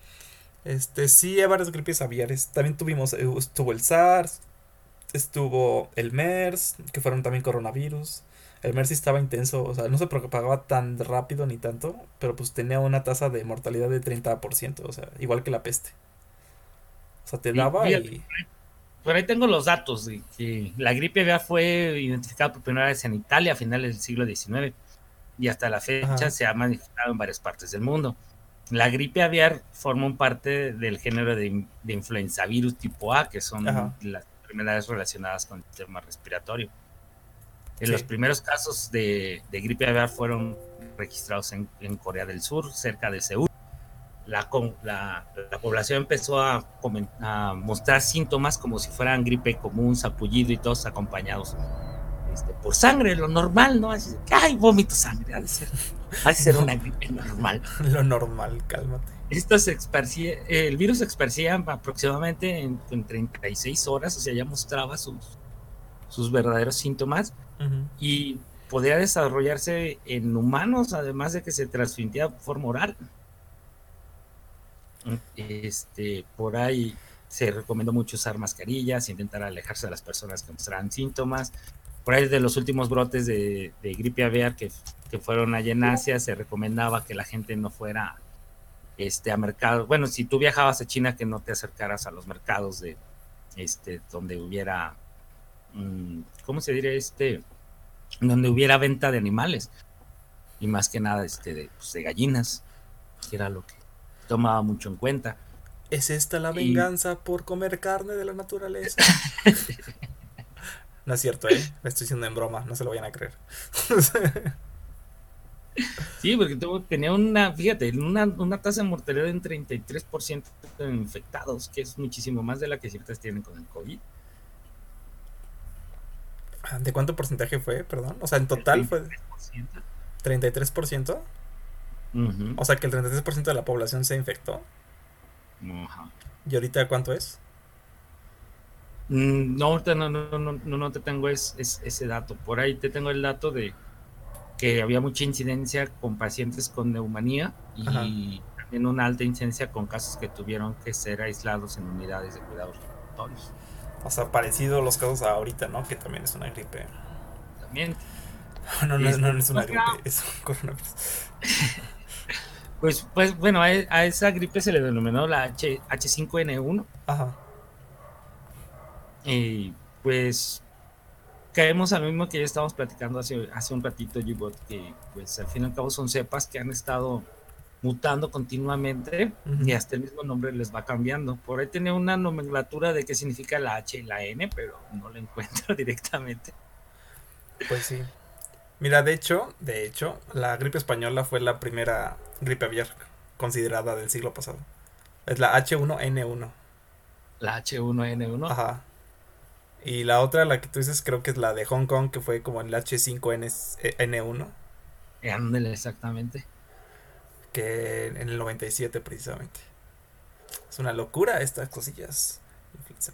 Este, sí, hay varias gripes aviares. También tuvimos, eh, estuvo el SARS, estuvo el MERS, que fueron también coronavirus. El MERS sí estaba intenso, o sea, no se propagaba tan rápido ni tanto, pero pues tenía una tasa de mortalidad de 30%, o sea, igual que la peste. O sea, te daba y... Por ahí tengo los datos de que la gripe aviar fue identificada por primera vez en Italia a finales del siglo XIX y hasta la fecha se ha manifestado en varias partes del mundo. La gripe aviar forma parte del género de, influenza virus tipo A, que son las enfermedades relacionadas con el sistema respiratorio. En los primeros casos de, gripe aviar fueron registrados en, Corea del Sur, cerca de Seúl. La, la, población empezó a, mostrar síntomas como si fueran gripe común, sapullido y todos acompañados este, por sangre, lo normal, ¿no? Así, ay, vómito sangre, ha de ser, ha de ser una gripe normal. lo normal, cálmate. Esto se el virus se esparcía aproximadamente en, en, 36 horas, o sea, ya mostraba sus, sus verdaderos síntomas y podría desarrollarse en humanos, además de que se transmitía de forma oral. Este, por ahí se recomendó mucho usar mascarillas, intentar alejarse de las personas que mostraran síntomas. Por ahí de los últimos brotes de, gripe aviar que, que, fueron allá en se recomendaba que la gente no fuera este, a mercados. Bueno, si tú viajabas a China, que no te acercaras a los mercados de este, donde hubiera Mm, ¿cómo se diría? Este, donde hubiera venta de animales y más que nada este, de, pues, de gallinas, que era lo que tomaba mucho en cuenta. ¿Es esta la venganza por comer carne de la naturaleza? no es cierto, ¿eh? Me estoy diciendo en broma, no se lo vayan a creer. sí, porque tenía una, fíjate, una, una tasa de mortalidad de un 33% de infectados, que es muchísimo más de la que ciertas tienen con el COVID. ¿De cuánto porcentaje fue? Perdón. O sea, en total fue 33%. O sea, que el 33% de la población se infectó. ¿Y ahorita cuánto es? Mm, no, ahorita no, no, no, no, te tengo ese dato. Por ahí te tengo el dato de que había mucha incidencia con pacientes con neumonía y también una alta incidencia con casos que tuvieron que ser aislados en unidades de cuidados respiratorios. O sea, parecido los casos ahorita, ¿no? Que también es una gripe. También. No, no, no, es una gripe, es un coronavirus. pues, pues bueno, a, esa gripe se le denominó la H, H5N1. Ajá. Y pues caemos al mismo que ya estábamos platicando hace, hace un ratito, Gibot, que pues al fin y al cabo son cepas que han estado mutando continuamente y hasta el mismo nombre les va cambiando. Por ahí tenía una nomenclatura de qué significa la H y la N, pero no la encuentro directamente. Pues sí. Mira, de hecho, de hecho, la gripe española fue la primera gripe aviar considerada del siglo pasado. Es la H1N1. La H1N1. Ajá. Y la otra, la que tú dices, creo que es la de Hong Kong, que fue como el H5N1. Ándale, exactamente que en el 97 precisamente. Es una locura estas cosillas.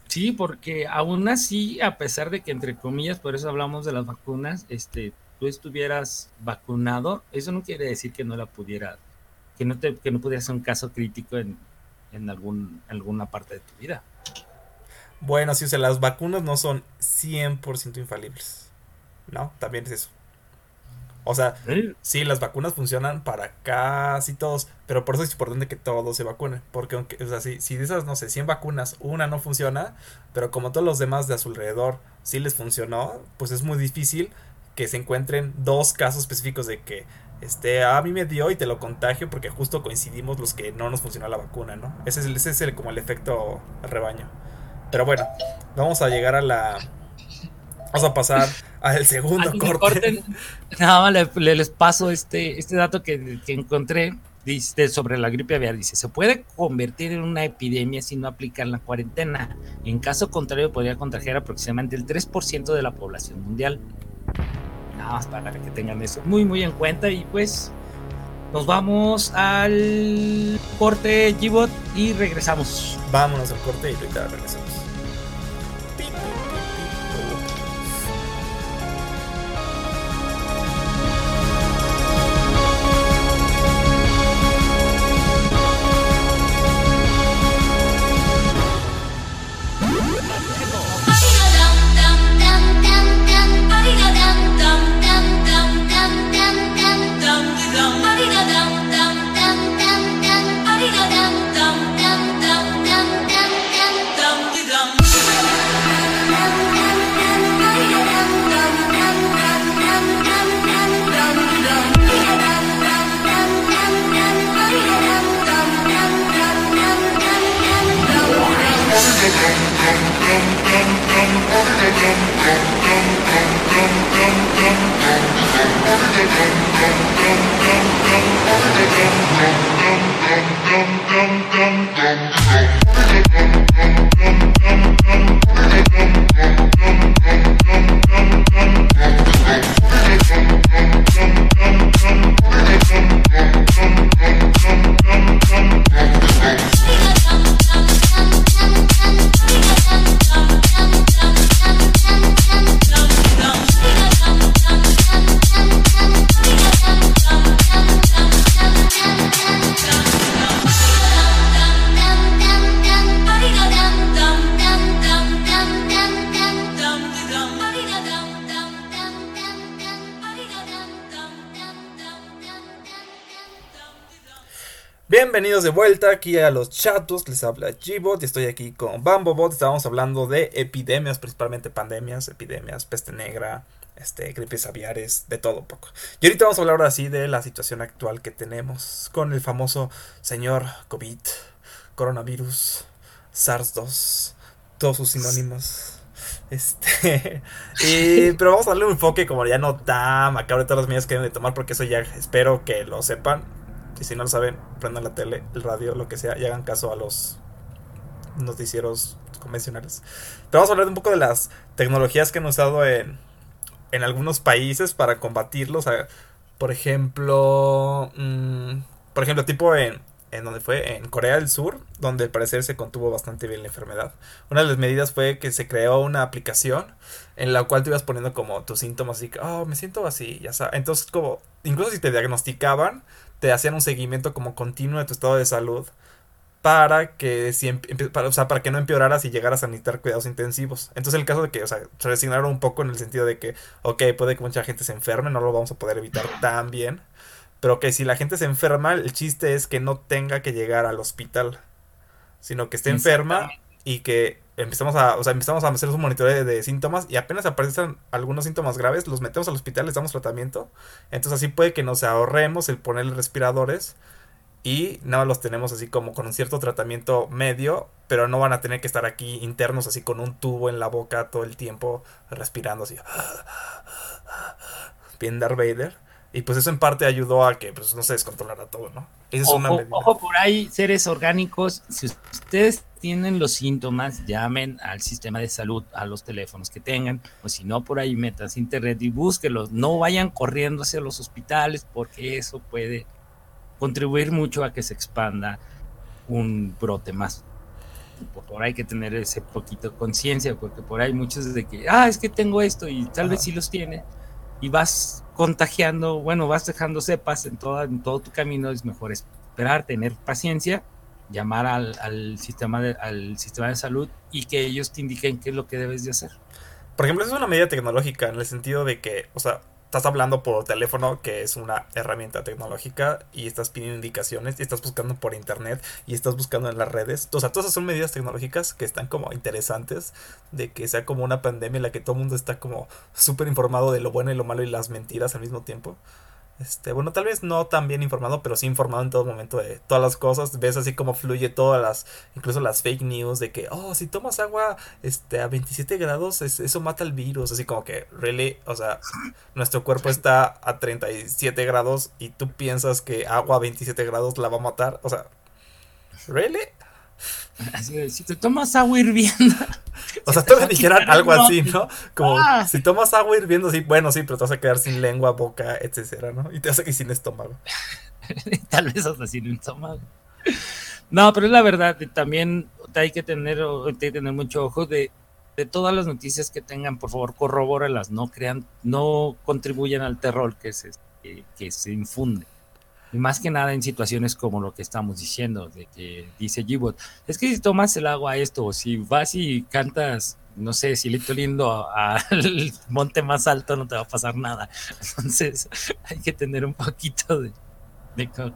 Sí, porque aún así, a pesar de que entre comillas, por eso hablamos de las vacunas, este, tú estuvieras vacunado, eso no quiere decir que no la pudiera, que no te, que no pudiera ser un caso crítico en, en algún, alguna parte de tu vida. Bueno, sí, o sea, las vacunas no son 100% infalibles. ¿No? También es eso. O sea, ¿Sí? las vacunas funcionan para casi todos, pero por eso es importante que todos se vacunen, porque aunque, o sea, si, si de esas, no sé, 100 vacunas, una no funciona, pero como todos los demás de a su alrededor sí les funcionó, pues es muy difícil que se encuentren dos casos específicos de que este, a mí me dio y te lo contagio porque justo coincidimos los que no nos funcionó la vacuna, ¿no? Ese es, ese es el, como el efecto rebaño. Pero bueno, vamos a llegar a la Vamos a pasar al segundo corte. nada más les paso este, este dato que, encontré dice, sobre la gripe aviar. Dice, se puede convertir en una epidemia si no aplican la cuarentena. En caso contrario, podría contagiar aproximadamente el 3% de la población mundial. Nada más para que tengan eso muy, muy en cuenta. Y pues nos vamos al corte, Gibot, y regresamos. Vámonos al corte y ahorita regresamos. Bienvenidos de vuelta aquí a los chatos, les habla Gbot y estoy aquí con BamboBot. Estábamos hablando de epidemias, principalmente pandemias, epidemias, peste negra, este, gripes aviares, de todo un poco. Y ahorita vamos a hablar ahora sí de la situación actual que tenemos con el famoso señor COVID, coronavirus, SARS-2, todos sus sinónimos. Este, y, pero vamos a darle un enfoque como ya no tan macabro de todas las medidas que deben de tomar, porque eso ya espero que lo sepan y si no lo saben, prendan la tele, el radio, lo que sea, y hagan caso a los noticieros convencionales. Pero vamos a hablar un poco de las tecnologías que han usado en, en algunos países para combatirlos. por ejemplo, mmm, por ejemplo, tipo en, en donde fue en Corea del Sur, donde al parecer se contuvo bastante bien la enfermedad. Una de las medidas fue que se creó una aplicación en la cual te ibas poniendo como tus síntomas y oh, me siento así, ya sabes. Entonces, como, incluso si te diagnosticaban, te hacían un seguimiento como continuo de tu estado de salud para que, si, para, o sea, para que no empeoraras y llegaras a necesitar cuidados intensivos. Entonces el caso de que, o sea, se resignaron un poco en el sentido de que, ok, puede que mucha gente se enferme, no lo vamos a poder evitar tan bien, pero que si la gente se enferma, el chiste es que no tenga que llegar al hospital, sino que esté enferma y que empezamos a, o sea, empezamos a hacer un monitoreo de, síntomas y apenas aparecen algunos síntomas graves, los metemos al hospital, les damos tratamiento. Entonces así puede que nos ahorremos el ponerle respiradores y nada los tenemos así como con un cierto tratamiento medio, pero no van a tener que estar aquí internos así con un tubo en la boca todo el tiempo respirando así. Bien Darth Vader. Y pues eso en parte ayudó a que pues no se descontrolara todo, ¿no? es ojo, ojo por ahí, seres orgánicos, si ustedes tienen los síntomas, llamen al sistema de salud, a los teléfonos que tengan, o si no, por ahí metas internet y búsquelos. No vayan corriendo hacia los hospitales porque eso puede contribuir mucho a que se expanda un brote más. Por ahí hay que tener ese poquito conciencia, porque por ahí muchos de que, ah, es que tengo esto y tal vez sí los tiene, y vas contagiando, bueno, vas dejando cepas en, toda, en todo tu camino, es mejor esperar, tener paciencia, llamar al, sistema de, al sistema de salud y que ellos te indiquen qué es lo que debes de hacer. Por ejemplo, es una medida tecnológica en el sentido de que, o sea, estás hablando por teléfono, que es una herramienta tecnológica, y estás pidiendo indicaciones, y estás buscando por internet, y estás buscando en las redes. O sea, todas son medidas tecnológicas que están como interesantes, de que sea como una pandemia en la que todo el mundo está como súper informado de lo bueno y lo malo y las mentiras al mismo tiempo. Este, bueno, tal vez no tan bien informado, pero sí informado en todo momento de todas las cosas. Ves así como fluye todas las, incluso las fake news de que, oh, si tomas agua este, a 27 grados, eso mata el virus. Así como que, really, o sea, nuestro cuerpo está a 37 grados y tú piensas que agua a 27 grados la va a matar. O sea, really? Así si te tomas agua hirviendo. O sea, tú me dijeran algo así, ¿no? Como ah. si tomas agua hirviendo, sí, bueno, sí, pero te vas a quedar sin lengua, boca, etcétera, ¿no? Y te vas a quedar sin estómago. Tal vez hasta sin estómago. No, pero es la verdad, también hay que tener, hay que tener mucho ojo de, de todas las noticias que tengan, por favor, corrobóralas, no crean, no contribuyan al terror que se, que se infunde. Y más que nada en situaciones como lo que estamos diciendo, de que dice Gibot, es que si tomas el agua a esto, o si vas y cantas, no sé, si lindo al monte más alto, no te va a pasar nada. Entonces hay que tener un poquito de,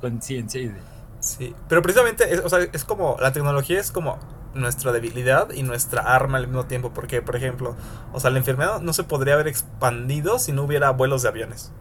conciencia y de... Sí, pero precisamente, es, o sea, es como, la tecnología es como nuestra debilidad y nuestra arma al mismo tiempo, porque, por ejemplo, o sea, la enfermedad no se podría haber expandido si no hubiera vuelos de aviones.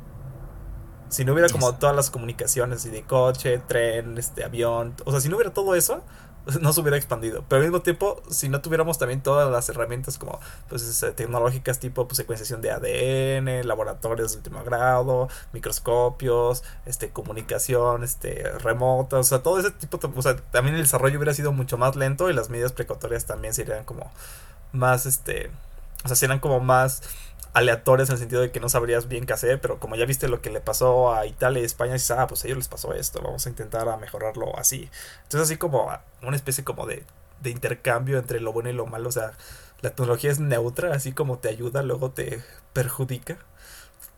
Si no hubiera como todas las comunicaciones y de coche, tren, este avión, o sea, si no hubiera todo eso, no se hubiera expandido. Pero al mismo tiempo, si no tuviéramos también todas las herramientas como pues tecnológicas tipo pues, secuenciación de ADN, laboratorios de último grado, microscopios, este comunicación, este remota, o sea, todo ese tipo, o sea, también el desarrollo hubiera sido mucho más lento y las medidas precautorias también serían como más este, o sea, serían como más aleatorias en el sentido de que no sabrías bien qué hacer, pero como ya viste lo que le pasó a Italia y España, dices, ah, pues a ellos les pasó esto, vamos a intentar a mejorarlo así. Entonces así como una especie como de, de intercambio entre lo bueno y lo malo, o sea, la tecnología es neutra, así como te ayuda, luego te perjudica.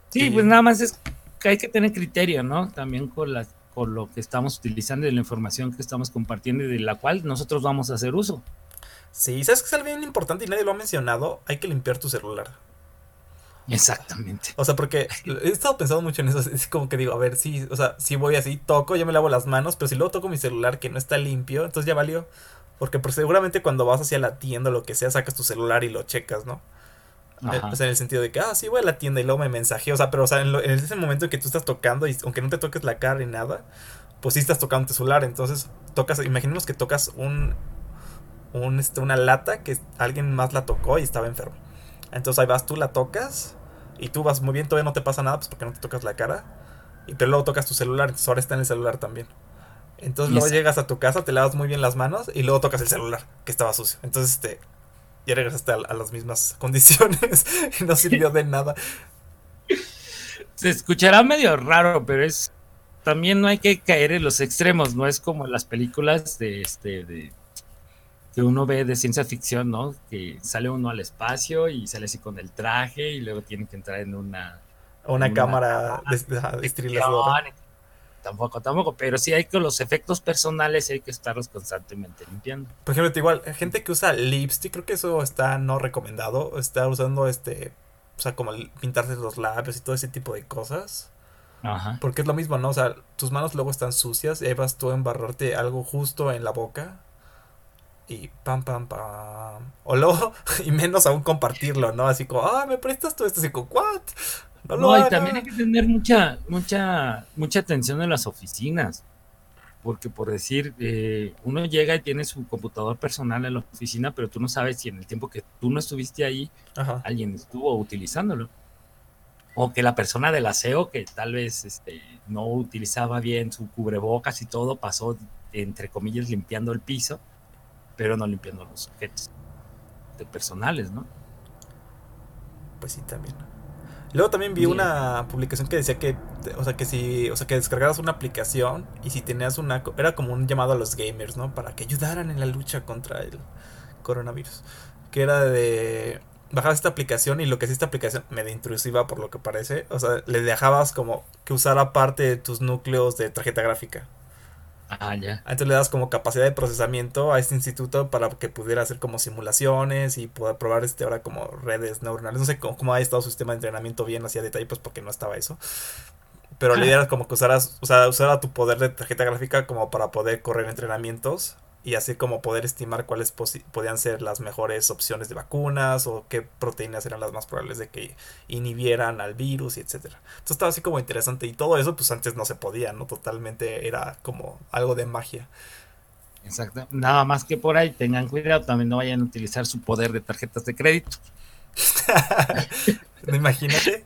Sí, pues nada más es que hay que tener criterio, ¿no? También con, la, con lo que estamos utilizando y la información que estamos compartiendo y de la cual nosotros vamos a hacer uso. Sí, ¿sabes que es algo bien importante y nadie lo ha mencionado? Hay que limpiar tu celular. Exactamente. O sea, porque he estado pensando mucho en eso. Es como que digo, a ver, sí, o sea, si voy así, toco, yo me lavo las manos, pero si luego toco mi celular que no está limpio, entonces ya valió. Porque pues, seguramente cuando vas hacia la tienda o lo que sea, sacas tu celular y lo checas, ¿no? Eh, o sea, en el sentido de que, ah, sí, voy a la tienda y luego me mensajeo. O sea, pero, o sea, en, ese momento en que tú estás tocando, y aunque no te toques la cara ni nada, pues sí estás tocando tu celular. Entonces, tocas, imaginemos que tocas un, un, este, una lata que alguien más la tocó y estaba enfermo. Entonces ahí vas, tú la tocas y tú vas muy bien, todavía no te pasa nada, pues porque no te tocas la cara. Y pero luego tocas tu celular, entonces ahora está en el celular también. Entonces luego llegas a tu casa, te lavas muy bien las manos y luego tocas el celular, que estaba sucio. Entonces, este, ya regresaste a, a las mismas condiciones y no sirvió de nada. Se escuchará medio raro, pero es también no hay que caer en los extremos, no es como en las películas de este de que uno ve de ciencia ficción, ¿no? Que sale uno al espacio y sale así con el traje y luego tiene que entrar en una... Una, cámara de, Tampoco, tampoco, pero sí hay que los efectos personales hay que estarlos constantemente limpiando. Por ejemplo, igual, gente que usa lipstick, creo que eso está no recomendado, está usando este, o sea, como pintarse los labios y todo ese tipo de cosas. Ajá. Porque es lo mismo, ¿no? O sea, tus manos luego están sucias y ahí vas tú a embarrarte algo justo en la boca y pam, pam, pam. O luego, y menos aún compartirlo, ¿no? Así como, ah, me prestas todo esto, así como, ¿what? No, no y también hay que tener mucha, mucha, mucha atención en las oficinas. Porque por decir, eh, uno llega y tiene su computador personal en la oficina, pero tú no sabes si en el tiempo que tú no estuviste ahí, alguien estuvo utilizándolo. O que la persona del aseo, que tal vez este, no utilizaba bien su cubrebocas y todo, pasó, entre comillas, limpiando el piso pero no limpiando los objetos de personales, ¿no? Pues sí, también. Luego también vi una publicación que decía que, o sea, que si, o sea, que descargaras una aplicación y si tenías una, era como un llamado a los gamers, ¿no? Para que ayudaran en la lucha contra el coronavirus. Que era de bajar esta aplicación y lo que es esta aplicación medio intrusiva por lo que parece, o sea, le dejabas como que usara parte de tus núcleos de tarjeta gráfica. Ah, ya. Entonces le das como capacidad de procesamiento a este instituto para que pudiera hacer como simulaciones y poder probar este ahora como redes neuronales. No sé cómo, ha estado su sistema de entrenamiento bien hacia detalle, pues porque no estaba eso. Pero la idea era como que usaras, o sea, usara tu poder de tarjeta gráfica como para poder correr entrenamientos y así como poder estimar cuáles podían ser las mejores opciones de vacunas o qué proteínas eran las más probables de que inhibieran al virus y etcétera. Entonces estaba así como interesante y todo eso pues antes no se podía, ¿no? Totalmente era como algo de magia. Exacto. Nada más que por ahí tengan cuidado, también no vayan a utilizar su poder de tarjetas de crédito. Imagínate.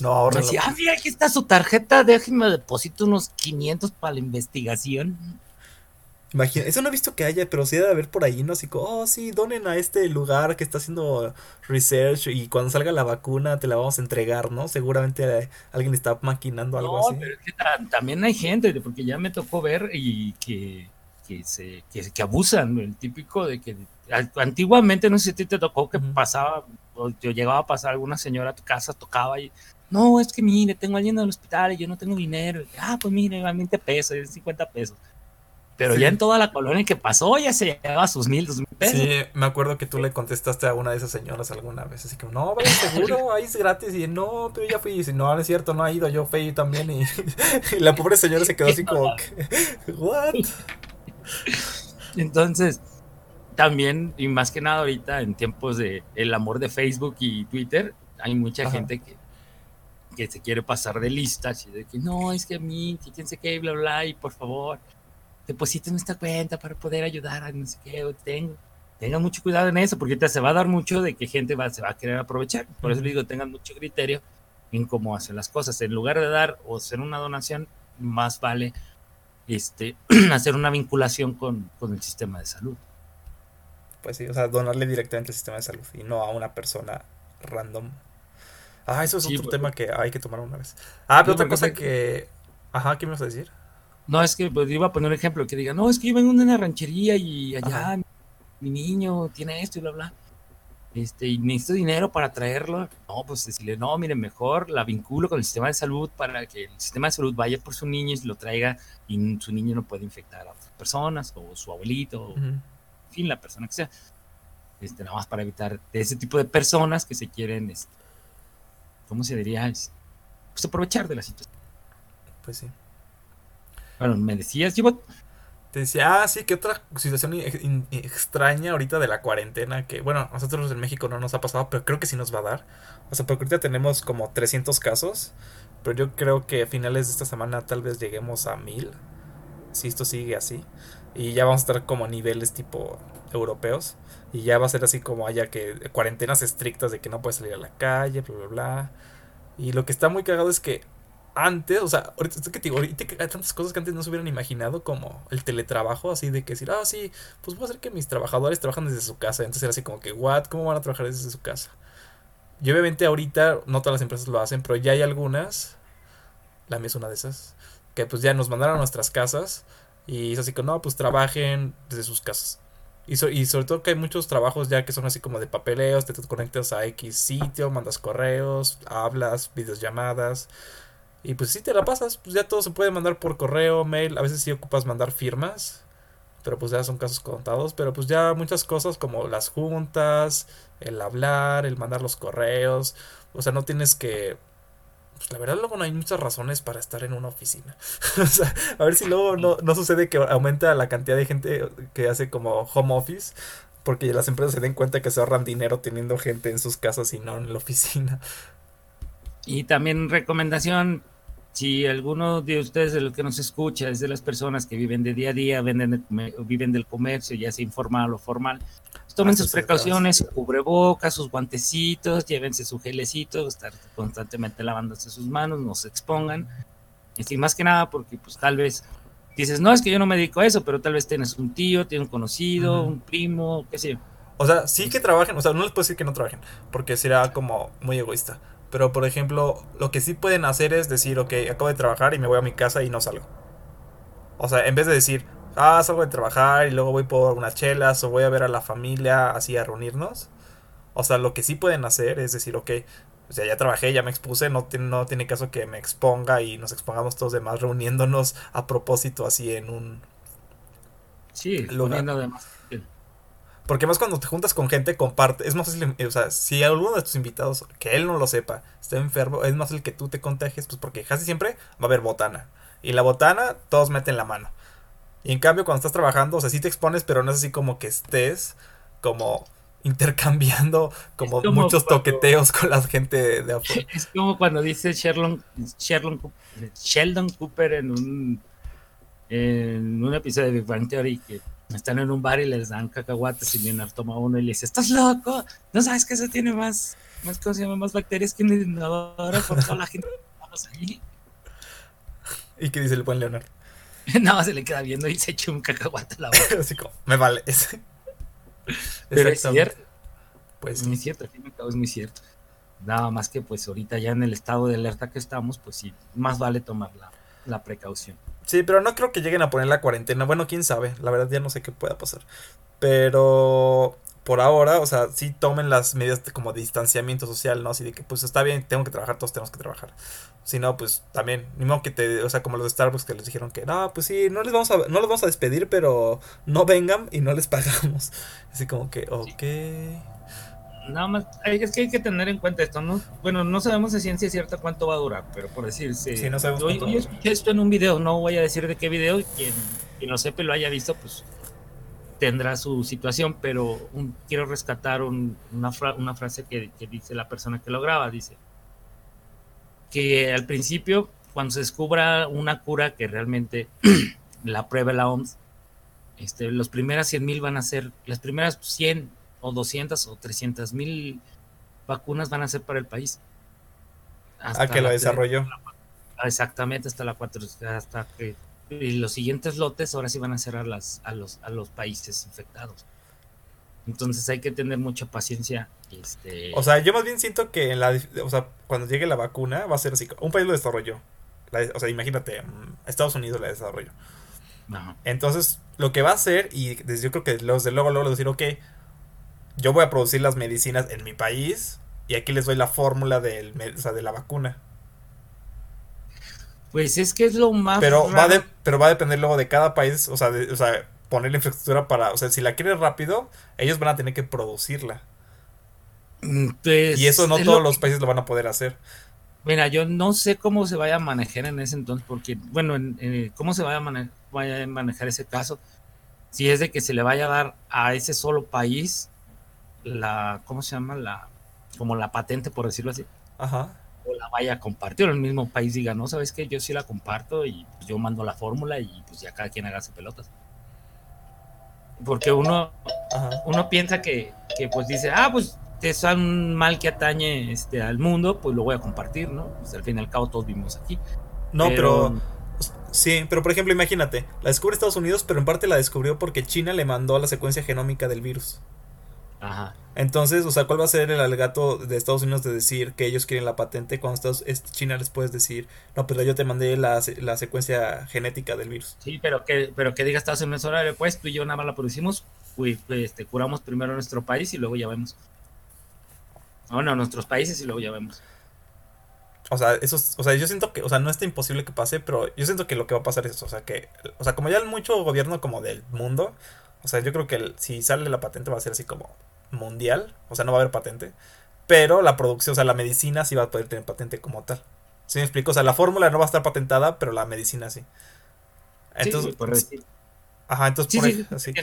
No, ahora. ah, mira, aquí está su tarjeta, déjenme deposito unos 500 para la investigación. Imagina, eso no he visto que haya, pero sí debe haber por ahí, ¿no? Así como, oh, sí, donen a este lugar que está haciendo research y cuando salga la vacuna te la vamos a entregar, ¿no? Seguramente alguien está maquinando algo no, así. Pero es que también hay gente, porque ya me tocó ver y que, que se, que, abusan, el típico de que antiguamente, no sé si a ti te tocó que pasaba, o llegaba a pasar alguna señora a tu casa, tocaba y, no, es que mire, tengo a alguien en el hospital y yo no tengo dinero. Ah, pues mire, 20 pesos, 50 pesos pero ya en toda la colonia que pasó ya se llevaba sus mil, dos mil pesos. Sí, me acuerdo que tú le contestaste a una de esas señoras alguna vez, así que no, vaya seguro, ahí es gratis. Y no, pero ya fui. Y si no, no es cierto, no ha ido, yo fui también. Y, la pobre señora se quedó así como, ¿what? Entonces, también, y más que nada ahorita en tiempos de el amor de Facebook y Twitter, hay mucha gente que que se quiere pasar de listas y de que no, es que a mí, que quién se qué, bla, bla, y por favor, depositen esta cuenta para poder ayudar a no sé qué, tengo. Tengan mucho cuidado en eso, porque te se va a dar mucho de que gente va, se va a querer aprovechar. Por eso les digo, tengan mucho criterio en cómo hacer las cosas. En lugar de dar o hacer una donación, más vale este, hacer una vinculación con, con, el sistema de salud. Pues sí, o sea, donarle directamente al sistema de salud y no a una persona random. Ah, eso es otro tema que hay que tomar una vez. Ah, pero otra cosa que... Ajá, ¿qué me vas a decir? No, es que pues, iba a poner un ejemplo que diga, no, es que yo vengo de una ranchería y allá mi niño tiene esto y bla, bla este, y necesito dinero para traerlo. No, pues decirle, no, mire, mejor la vinculo con el sistema de salud para que el sistema de salud vaya por su niño y lo traiga y su niño no puede infectar a otras personas o su abuelito, o, en fin, la persona que sea. Este, nada más para evitar ese tipo de personas que se quieren, este, ¿cómo se diría? Pues aprovechar de la situación. Pues sí. Bueno, me decías, Gibot. Te decía, ah, sí, que otra situación extraña ahorita de la cuarentena, que bueno, nosotros en México no nos ha pasado, pero creo que sí nos va a dar. O sea, porque ahorita tenemos como 300 casos, pero yo creo que a finales de esta semana tal vez lleguemos a 1000, si esto sigue así. Y ya vamos a estar como a niveles tipo europeos. Y ya va a ser así como haya que cuarentenas estrictas de que no puedes salir a la calle, bla, bla, bla. Y lo que está muy cagado es que antes, o sea, ahorita que te digo, ahorita hay tantas cosas que antes no se hubieran imaginado, como el teletrabajo, así de que decir, ah, sí, pues voy a hacer que mis trabajadores trabajan desde su casa. Entonces era así como que, what, ¿cómo van a trabajar desde su casa? Y obviamente ahorita no todas las empresas lo hacen, pero ya hay algunas, la mía es una de esas, que pues ya nos mandaron a nuestras casas y es así que, no, pues trabajen desde sus casas. Y, y sobre todo que hay muchos trabajos ya que son así como de papeleos, te conectas a X sitio, mandas correos, hablas, videollamadas. Y pues si te la pasas, pues ya todo se puede mandar por correo, mail, a veces sí ocupas mandar firmas, pero pues ya son casos contados, pero pues ya muchas cosas como las juntas, el hablar, el mandar los correos, o sea, no tienes que... Pues la verdad luego no hay muchas razones para estar en una oficina. o sea, a ver si luego no, no sucede que aumenta la cantidad de gente que hace como home office, porque las empresas se den cuenta que se ahorran dinero teniendo gente en sus casas y no en la oficina. Y también recomendación, si alguno de ustedes de los que nos escucha es de las personas que viven de día a día, venden viven del comercio, ya sea informal o formal, pues tomen sus precauciones, su cubrebocas, sus guantecitos, llévense su gelecito, estar constantemente lavándose sus manos, no se expongan. Y más que nada porque pues tal vez dices, no, es que yo no me dedico a eso, pero tal vez tienes un tío, tienes un conocido, un primo, qué sé yo. O sea, sí que trabajen, o sea, no les puedo decir que no trabajen, porque será como muy egoísta. Pero por ejemplo, lo que sí pueden hacer es decir, ok, acabo de trabajar y me voy a mi casa y no salgo. O sea, en vez de decir, ah, salgo de trabajar y luego voy por unas chelas o voy a ver a la familia así a reunirnos. O sea, lo que sí pueden hacer es decir, ok, o sea, ya trabajé, ya me expuse, no, no tiene caso que me exponga y nos expongamos todos demás reuniéndonos a propósito así en un... Sí, lugar. demás. Porque más cuando te juntas con gente, comparte. Es más fácil, o sea, si alguno de tus invitados, que él no lo sepa, está enfermo, es más fácil que tú te contagies, pues porque casi siempre va a haber botana. Y la botana, todos meten la mano. Y en cambio, cuando estás trabajando, o sea, sí te expones, pero no es así como que estés como intercambiando como, muchos toqueteos con la gente de afuera. Es como cuando dice Sheldon, Sheldon, Sheldon Cooper en un, en un episodio de Big Bang Theory que están en un bar y les dan cacahuates y Leonardo toma uno y le dice, ¿estás loco? ¿No sabes que eso tiene más, más, ¿cómo se llama? Más bacterias que un inodoro por toda la gente vamos ahí? ¿Y qué dice el buen Leonardo? Nada más se le queda viendo y se echa un cacahuate a la boca. Así como, me vale ese. Pero es cierto. Pues es muy cierto, al fin y al cabo es muy cierto. Nada más que pues ahorita ya en el estado de alerta que estamos, pues sí, más vale tomar la, precaución. Sí, pero no creo que lleguen a poner la cuarentena. Bueno, quién sabe. La verdad ya no sé qué pueda pasar. Pero por ahora, o sea, sí tomen las medidas de, como de distanciamiento social, ¿no? Así de que, pues está bien, tengo que trabajar, todos tenemos que trabajar. Si no, pues también, ni modo que te, o sea, como los de Starbucks que les dijeron que, no, pues sí, no les vamos a, no los vamos a despedir, pero no vengan y no les pagamos. Así como que, ok. Nada más, es que hay que tener en cuenta esto, ¿no? Bueno, no sabemos de ciencia cierta cuánto va a durar, pero por decir, sí, no sabemos yo, yo escuché esto en un video, no voy a decir de qué video, quien, quien lo sepa y lo haya visto, pues tendrá su situación, pero quiero rescatar una, una, frase que, que, dice la persona que lo graba, dice que al principio, cuando se descubra una cura que realmente la prueba la OMS, este, los primeras 100 mil van a ser, las primeras 100 o 200 o 300 mil vacunas van a ser para el país. Hasta que lo desarrolló. Exactamente, hasta la 4, hasta que y los siguientes lotes ahora sí van a ser a, las, a, los, a los países infectados. Entonces hay que tener mucha paciencia. Este... O sea, yo más bien siento que la, o sea, cuando llegue la vacuna va a ser así. Un país lo desarrolló. o sea, imagínate, mm, Estados Unidos la desarrolló. Entonces, lo que va a hacer, y yo creo que los de luego, luego decir, ok, yo voy a producir las medicinas en mi país y aquí les doy la fórmula del, de la vacuna. Pues es que es lo más. Pero, Va, de, pero va a depender luego de cada país, o sea, o sea, poner la infraestructura para. O sea, si la quieres rápido, ellos van a tener que producirla. Mm, pues, y eso no todos los países lo van a poder hacer. Mira, yo no sé cómo se vaya a manejar en ese entonces, porque, bueno, cómo se vaya a, vaya a manejar ese caso. Si es de que se le vaya a dar a ese solo país la, ¿cómo se llama? La, como la patente, por decirlo así. Ajá o la vaya a compartir, o el mismo país diga, no, sabes que yo sí la comparto y pues, yo mando la fórmula y pues ya cada quien haga sus pelotas. Porque uno, uno piensa que, que, pues dice, ah, pues es un mal que atañe este, al mundo, pues lo voy a compartir, ¿no? Pues al fin y al cabo todos vivimos aquí. No, pero, Sí, pero por ejemplo, imagínate, la descubre Estados Unidos, pero en parte la descubrió porque China le mandó la secuencia genómica del virus. Ajá. Entonces, o sea, ¿cuál va a ser el alegato de Estados Unidos de decir que ellos quieren la patente cuando Estados, China les puedes decir, no, pero yo te mandé la, la secuencia genética del virus? Sí, pero que, pero que diga Estados Unidos, ahora pues tú y yo nada más la producimos, pues, este, curamos primero nuestro país y luego ya vemos. Bueno, nuestros países y luego ya vemos. O sea, eso, o sea, yo siento que, o sea, no está imposible que pase, pero yo siento que lo que va a pasar es eso, o sea, que, o sea, como ya mucho gobierno como del mundo, o sea, yo creo que si sale la patente va a ser así como mundial, o sea, no va a haber patente, pero la producción, o sea, la medicina sí va a poder tener patente como tal. ¿Sí me explico? O sea, la fórmula no va a estar patentada, pero la medicina sí. Entonces, sí, Ajá, entonces por ahí, así.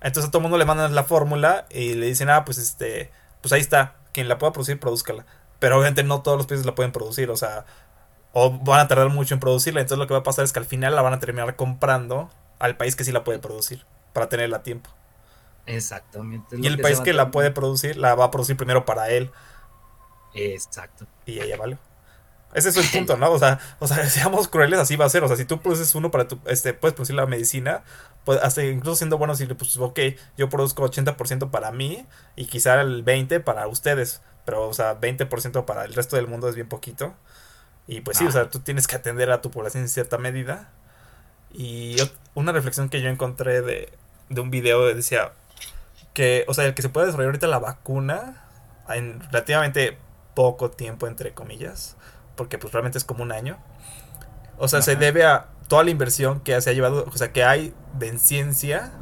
Entonces a todo el mundo le mandan la fórmula y le dicen, ah, pues este, pues ahí está, quien la pueda producir, produzcala. Pero obviamente no todos los países la pueden producir, o sea, o van a tardar mucho en producirla. Entonces lo que va a pasar es que al final la van a terminar comprando al país que sí la puede producir, para tenerla a tiempo. Exactamente. Y el país que la puede producir, la va a producir primero para él. Exacto. Y ella vale. Ese es el punto, ¿no? O sea, o sea, seamos crueles, así va a ser. O sea, si tú produces uno para tu, este, puedes producir la medicina, pues hasta incluso siendo bueno decirle, pues, ok, yo produzco 80% para mí y quizá el 20% para ustedes. Pero, o sea, 20% para el resto del mundo es bien poquito. Y pues sí, o sea, tú tienes que atender a tu población en cierta medida. Y una reflexión que yo encontré de, de un video decía, que, o sea, el que se puede desarrollar ahorita la vacuna en relativamente poco tiempo, entre comillas, porque pues realmente es como un año. O sea, se debe a toda la inversión que se ha llevado, o sea, que hay de ciencia,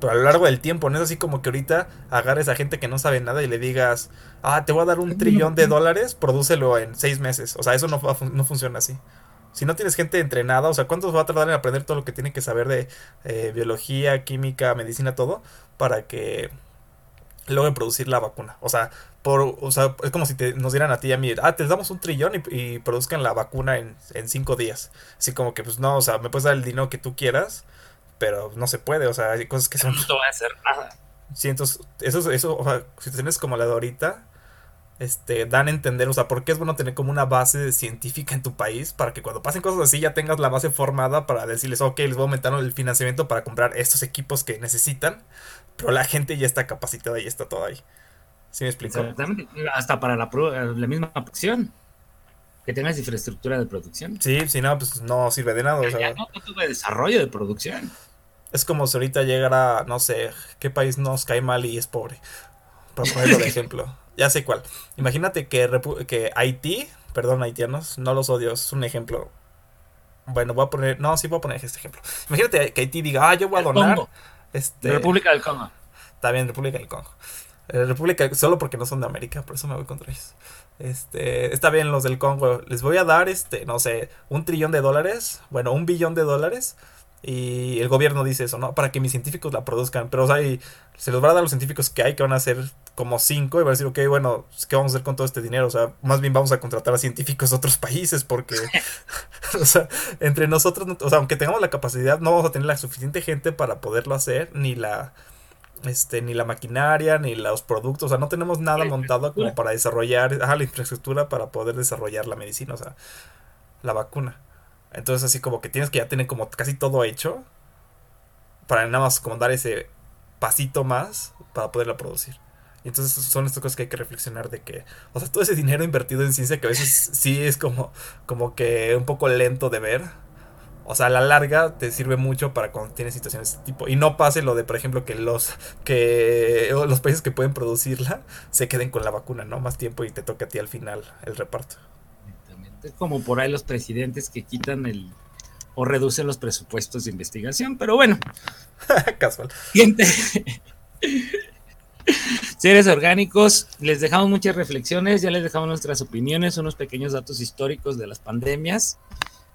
pero a lo largo del tiempo, no es así como que ahorita agarres a gente que no sabe nada y le digas, ah, te voy a dar un trillón de dólares, prodúcelo en seis meses. O sea, eso no, no funciona así. Si no tienes gente entrenada, o sea, ¿cuánto va a tardar en aprender todo lo que tiene que saber de eh, biología, química, medicina, todo? Para que logren producir la vacuna. O sea, por, o sea es como si te, nos dieran a ti y a mí, ah, te damos un trillón y, produzcan la vacuna en, cinco días. Así como que, pues no, o sea, me puedes dar el dinero que tú quieras, pero no se puede, o sea, hay cosas que son... No te voy a hacer nada. Sí, entonces, eso, eso, o sea, tienes como la de ahorita, este, dan a entender, o sea, por qué es bueno tener como una base científica en tu país para que cuando pasen cosas así ya tengas la base formada para decirles, ok, les voy a aumentar el financiamiento para comprar estos equipos que necesitan, pero la gente ya está capacitada y está todo ahí. ¿Sí me explico? Hasta para la, la misma producción. Que tengas infraestructura de producción. Sí, si no, pues no sirve de nada. O sea, ya no tuve desarrollo de producción. Es como si ahorita llegara, no sé, qué país nos cae mal y es pobre. Para ponerlo de ejemplo. Ya sé cuál. Imagínate que, que Haití, perdón, haitianos, no los odio, es un ejemplo. Bueno, voy a poner, no, sí voy a poner este ejemplo. Imagínate que Haití diga, ah, yo voy a donar. Este, República del Congo. Está bien, República del Congo. Eh, República, solo porque no son de América, por eso me voy contra ellos. Este, está bien los del Congo. Les voy a dar, este, no sé, un trillón de dólares. Bueno, un billón de dólares y el gobierno dice eso, ¿no? Para que mis científicos la produzcan. Pero, o sea, se los va a dar a los científicos que hay, que van a ser como cinco, y van a decir, ok, bueno, pues, ¿qué vamos a hacer con todo este dinero? O sea, más bien vamos a contratar a científicos de otros países, porque. o sea, entre nosotros, o sea, aunque tengamos la capacidad, no vamos a tener la suficiente gente para poderlo hacer, ni la este, ni la maquinaria, ni los productos, o sea, no tenemos nada montado como para desarrollar, la infraestructura para poder desarrollar la medicina, o sea, la vacuna. Entonces así como que tienes que ya tener como casi todo hecho para nada más como dar ese pasito más para poderla producir. Y entonces son estas cosas que hay que reflexionar de que, o sea, todo ese dinero invertido en ciencia que a veces sí es como, como que un poco lento de ver o sea, a la larga te sirve mucho para cuando tienes situaciones de este tipo. Y no pase lo de, por ejemplo, que los que los países que pueden producirla se queden con la vacuna, ¿no? Más tiempo y te toca a ti al final el reparto. Como por ahí los presidentes que quitan el o reducen los presupuestos de investigación, pero bueno. Casual. Seres orgánicos, les dejamos muchas reflexiones, ya les dejamos nuestras opiniones, unos pequeños datos históricos de las pandemias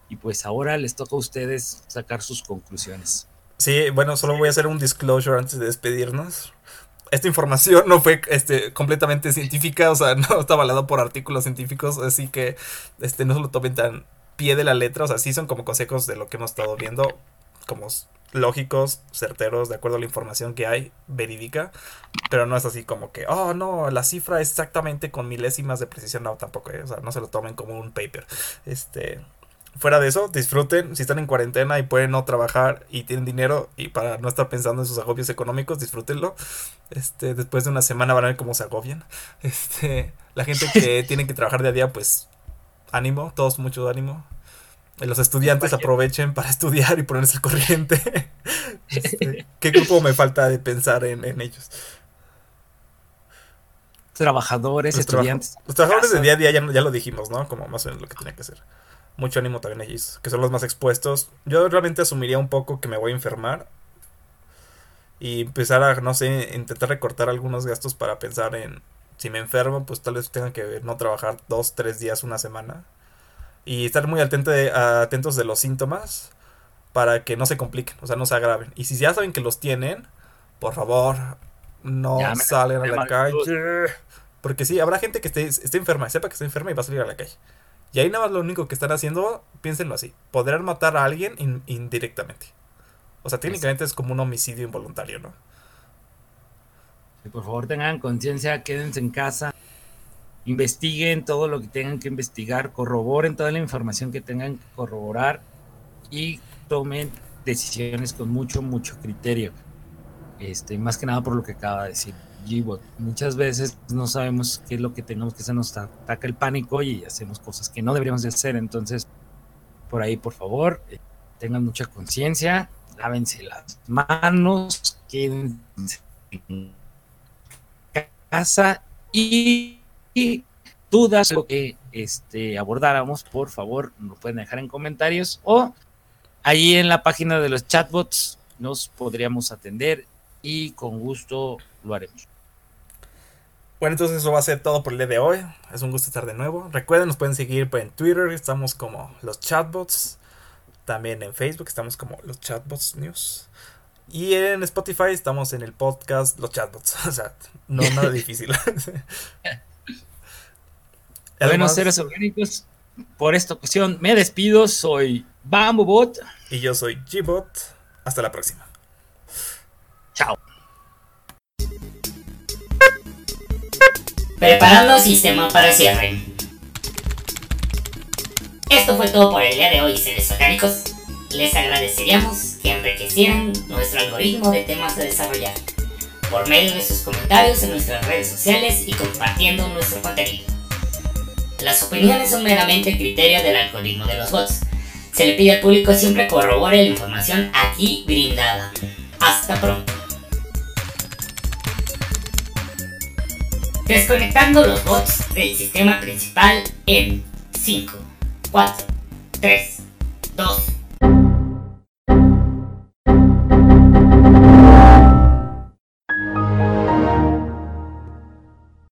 y pues ahora les toca a ustedes sacar sus conclusiones. Sí, bueno, solo voy a hacer un disclosure antes de despedirnos. Esta información no fue este, completamente científica, o sea, no está avalado por artículos científicos, así que este, no se lo tomen tan pie de la letra, o sea, sí son como consejos de lo que hemos estado viendo, como lógicos, certeros, de acuerdo a la información que hay, verídica, pero no es así como que, oh no, la cifra exactamente con milésimas de precisión, no, tampoco, eh, o sea, no se lo tomen como un paper. Este, fuera de eso, disfruten. Si están en cuarentena y pueden no trabajar y tienen dinero y para no estar pensando en sus agobios económicos, disfrútenlo. Este, después de una semana van a ver cómo se agobian. Este, la gente que tiene que trabajar día a día, pues ánimo, todos mucho ánimo. Los estudiantes aprovechen para estudiar y ponerse al corriente. Este, ¿Qué grupo me falta de pensar en, ellos? Trabajadores, estudiantes. los trabajadores de día a día ya, ya lo dijimos, ¿no? Como más o menos lo que tenía que hacer mucho ánimo también a ellos, que son los más expuestos. Yo realmente asumiría un poco que me voy a enfermar y empezar a, no sé, intentar recortar algunos gastos para pensar en si me enfermo, pues tal vez tenga que no trabajar dos, tres días, una semana. Y estar muy atento de, atentos de los síntomas para que no se compliquen, o sea, no se agraven. Y si ya saben que los tienen, por favor, no salen a la calle. Porque sí, habrá gente que esté, esté enferma, sepa que está enferma y va a salir a la calle. Y ahí nada más lo único que están haciendo, piénsenlo así, podrán matar a alguien indirectamente. O sea, técnicamente es como un homicidio involuntario, ¿no? por favor tengan conciencia, quédense en casa, investiguen todo lo que tengan que investigar, corroboren toda la información que tengan que corroborar y tomen decisiones con mucho, mucho criterio. Este, más que nada por lo que acaba de decir. Muchas veces no sabemos qué es lo que tenemos que hacer, nos ataca el pánico y hacemos cosas que no deberíamos de hacer. Entonces, por ahí, por favor, eh, tengan mucha conciencia, lávense las manos, quédense en casa y, dudas lo que este, abordáramos, por favor, nos pueden dejar en comentarios o ahí en la página de los chatbots nos podríamos atender y con gusto lo haremos. Bueno, entonces eso va a ser todo por el día de hoy. Es un gusto estar de nuevo. Recuerden, nos pueden seguir en Twitter, estamos como los chatbots. También en Facebook estamos como los chatbots news. Y en Spotify estamos en el podcast Los Chatbots. O sea, no nada difícil. bueno, seres orgánicos, por esta ocasión me despido. Soy BamboBot. Y yo soy Gbot. Hasta la próxima. Chao. Preparando sistema para cierre. Esto fue todo por el día de hoy, seres orgánicos. Les agradeceríamos que enriquecieran nuestro algoritmo de temas a desarrollar por medio de sus comentarios en nuestras redes sociales y compartiendo nuestro contenido. Las opiniones son meramente criterio del algoritmo de los bots. Se le pide al público siempre corrobore la información aquí brindada. Hasta pronto. Desconectando los bots del sistema principal en 5, 4, 3, 2,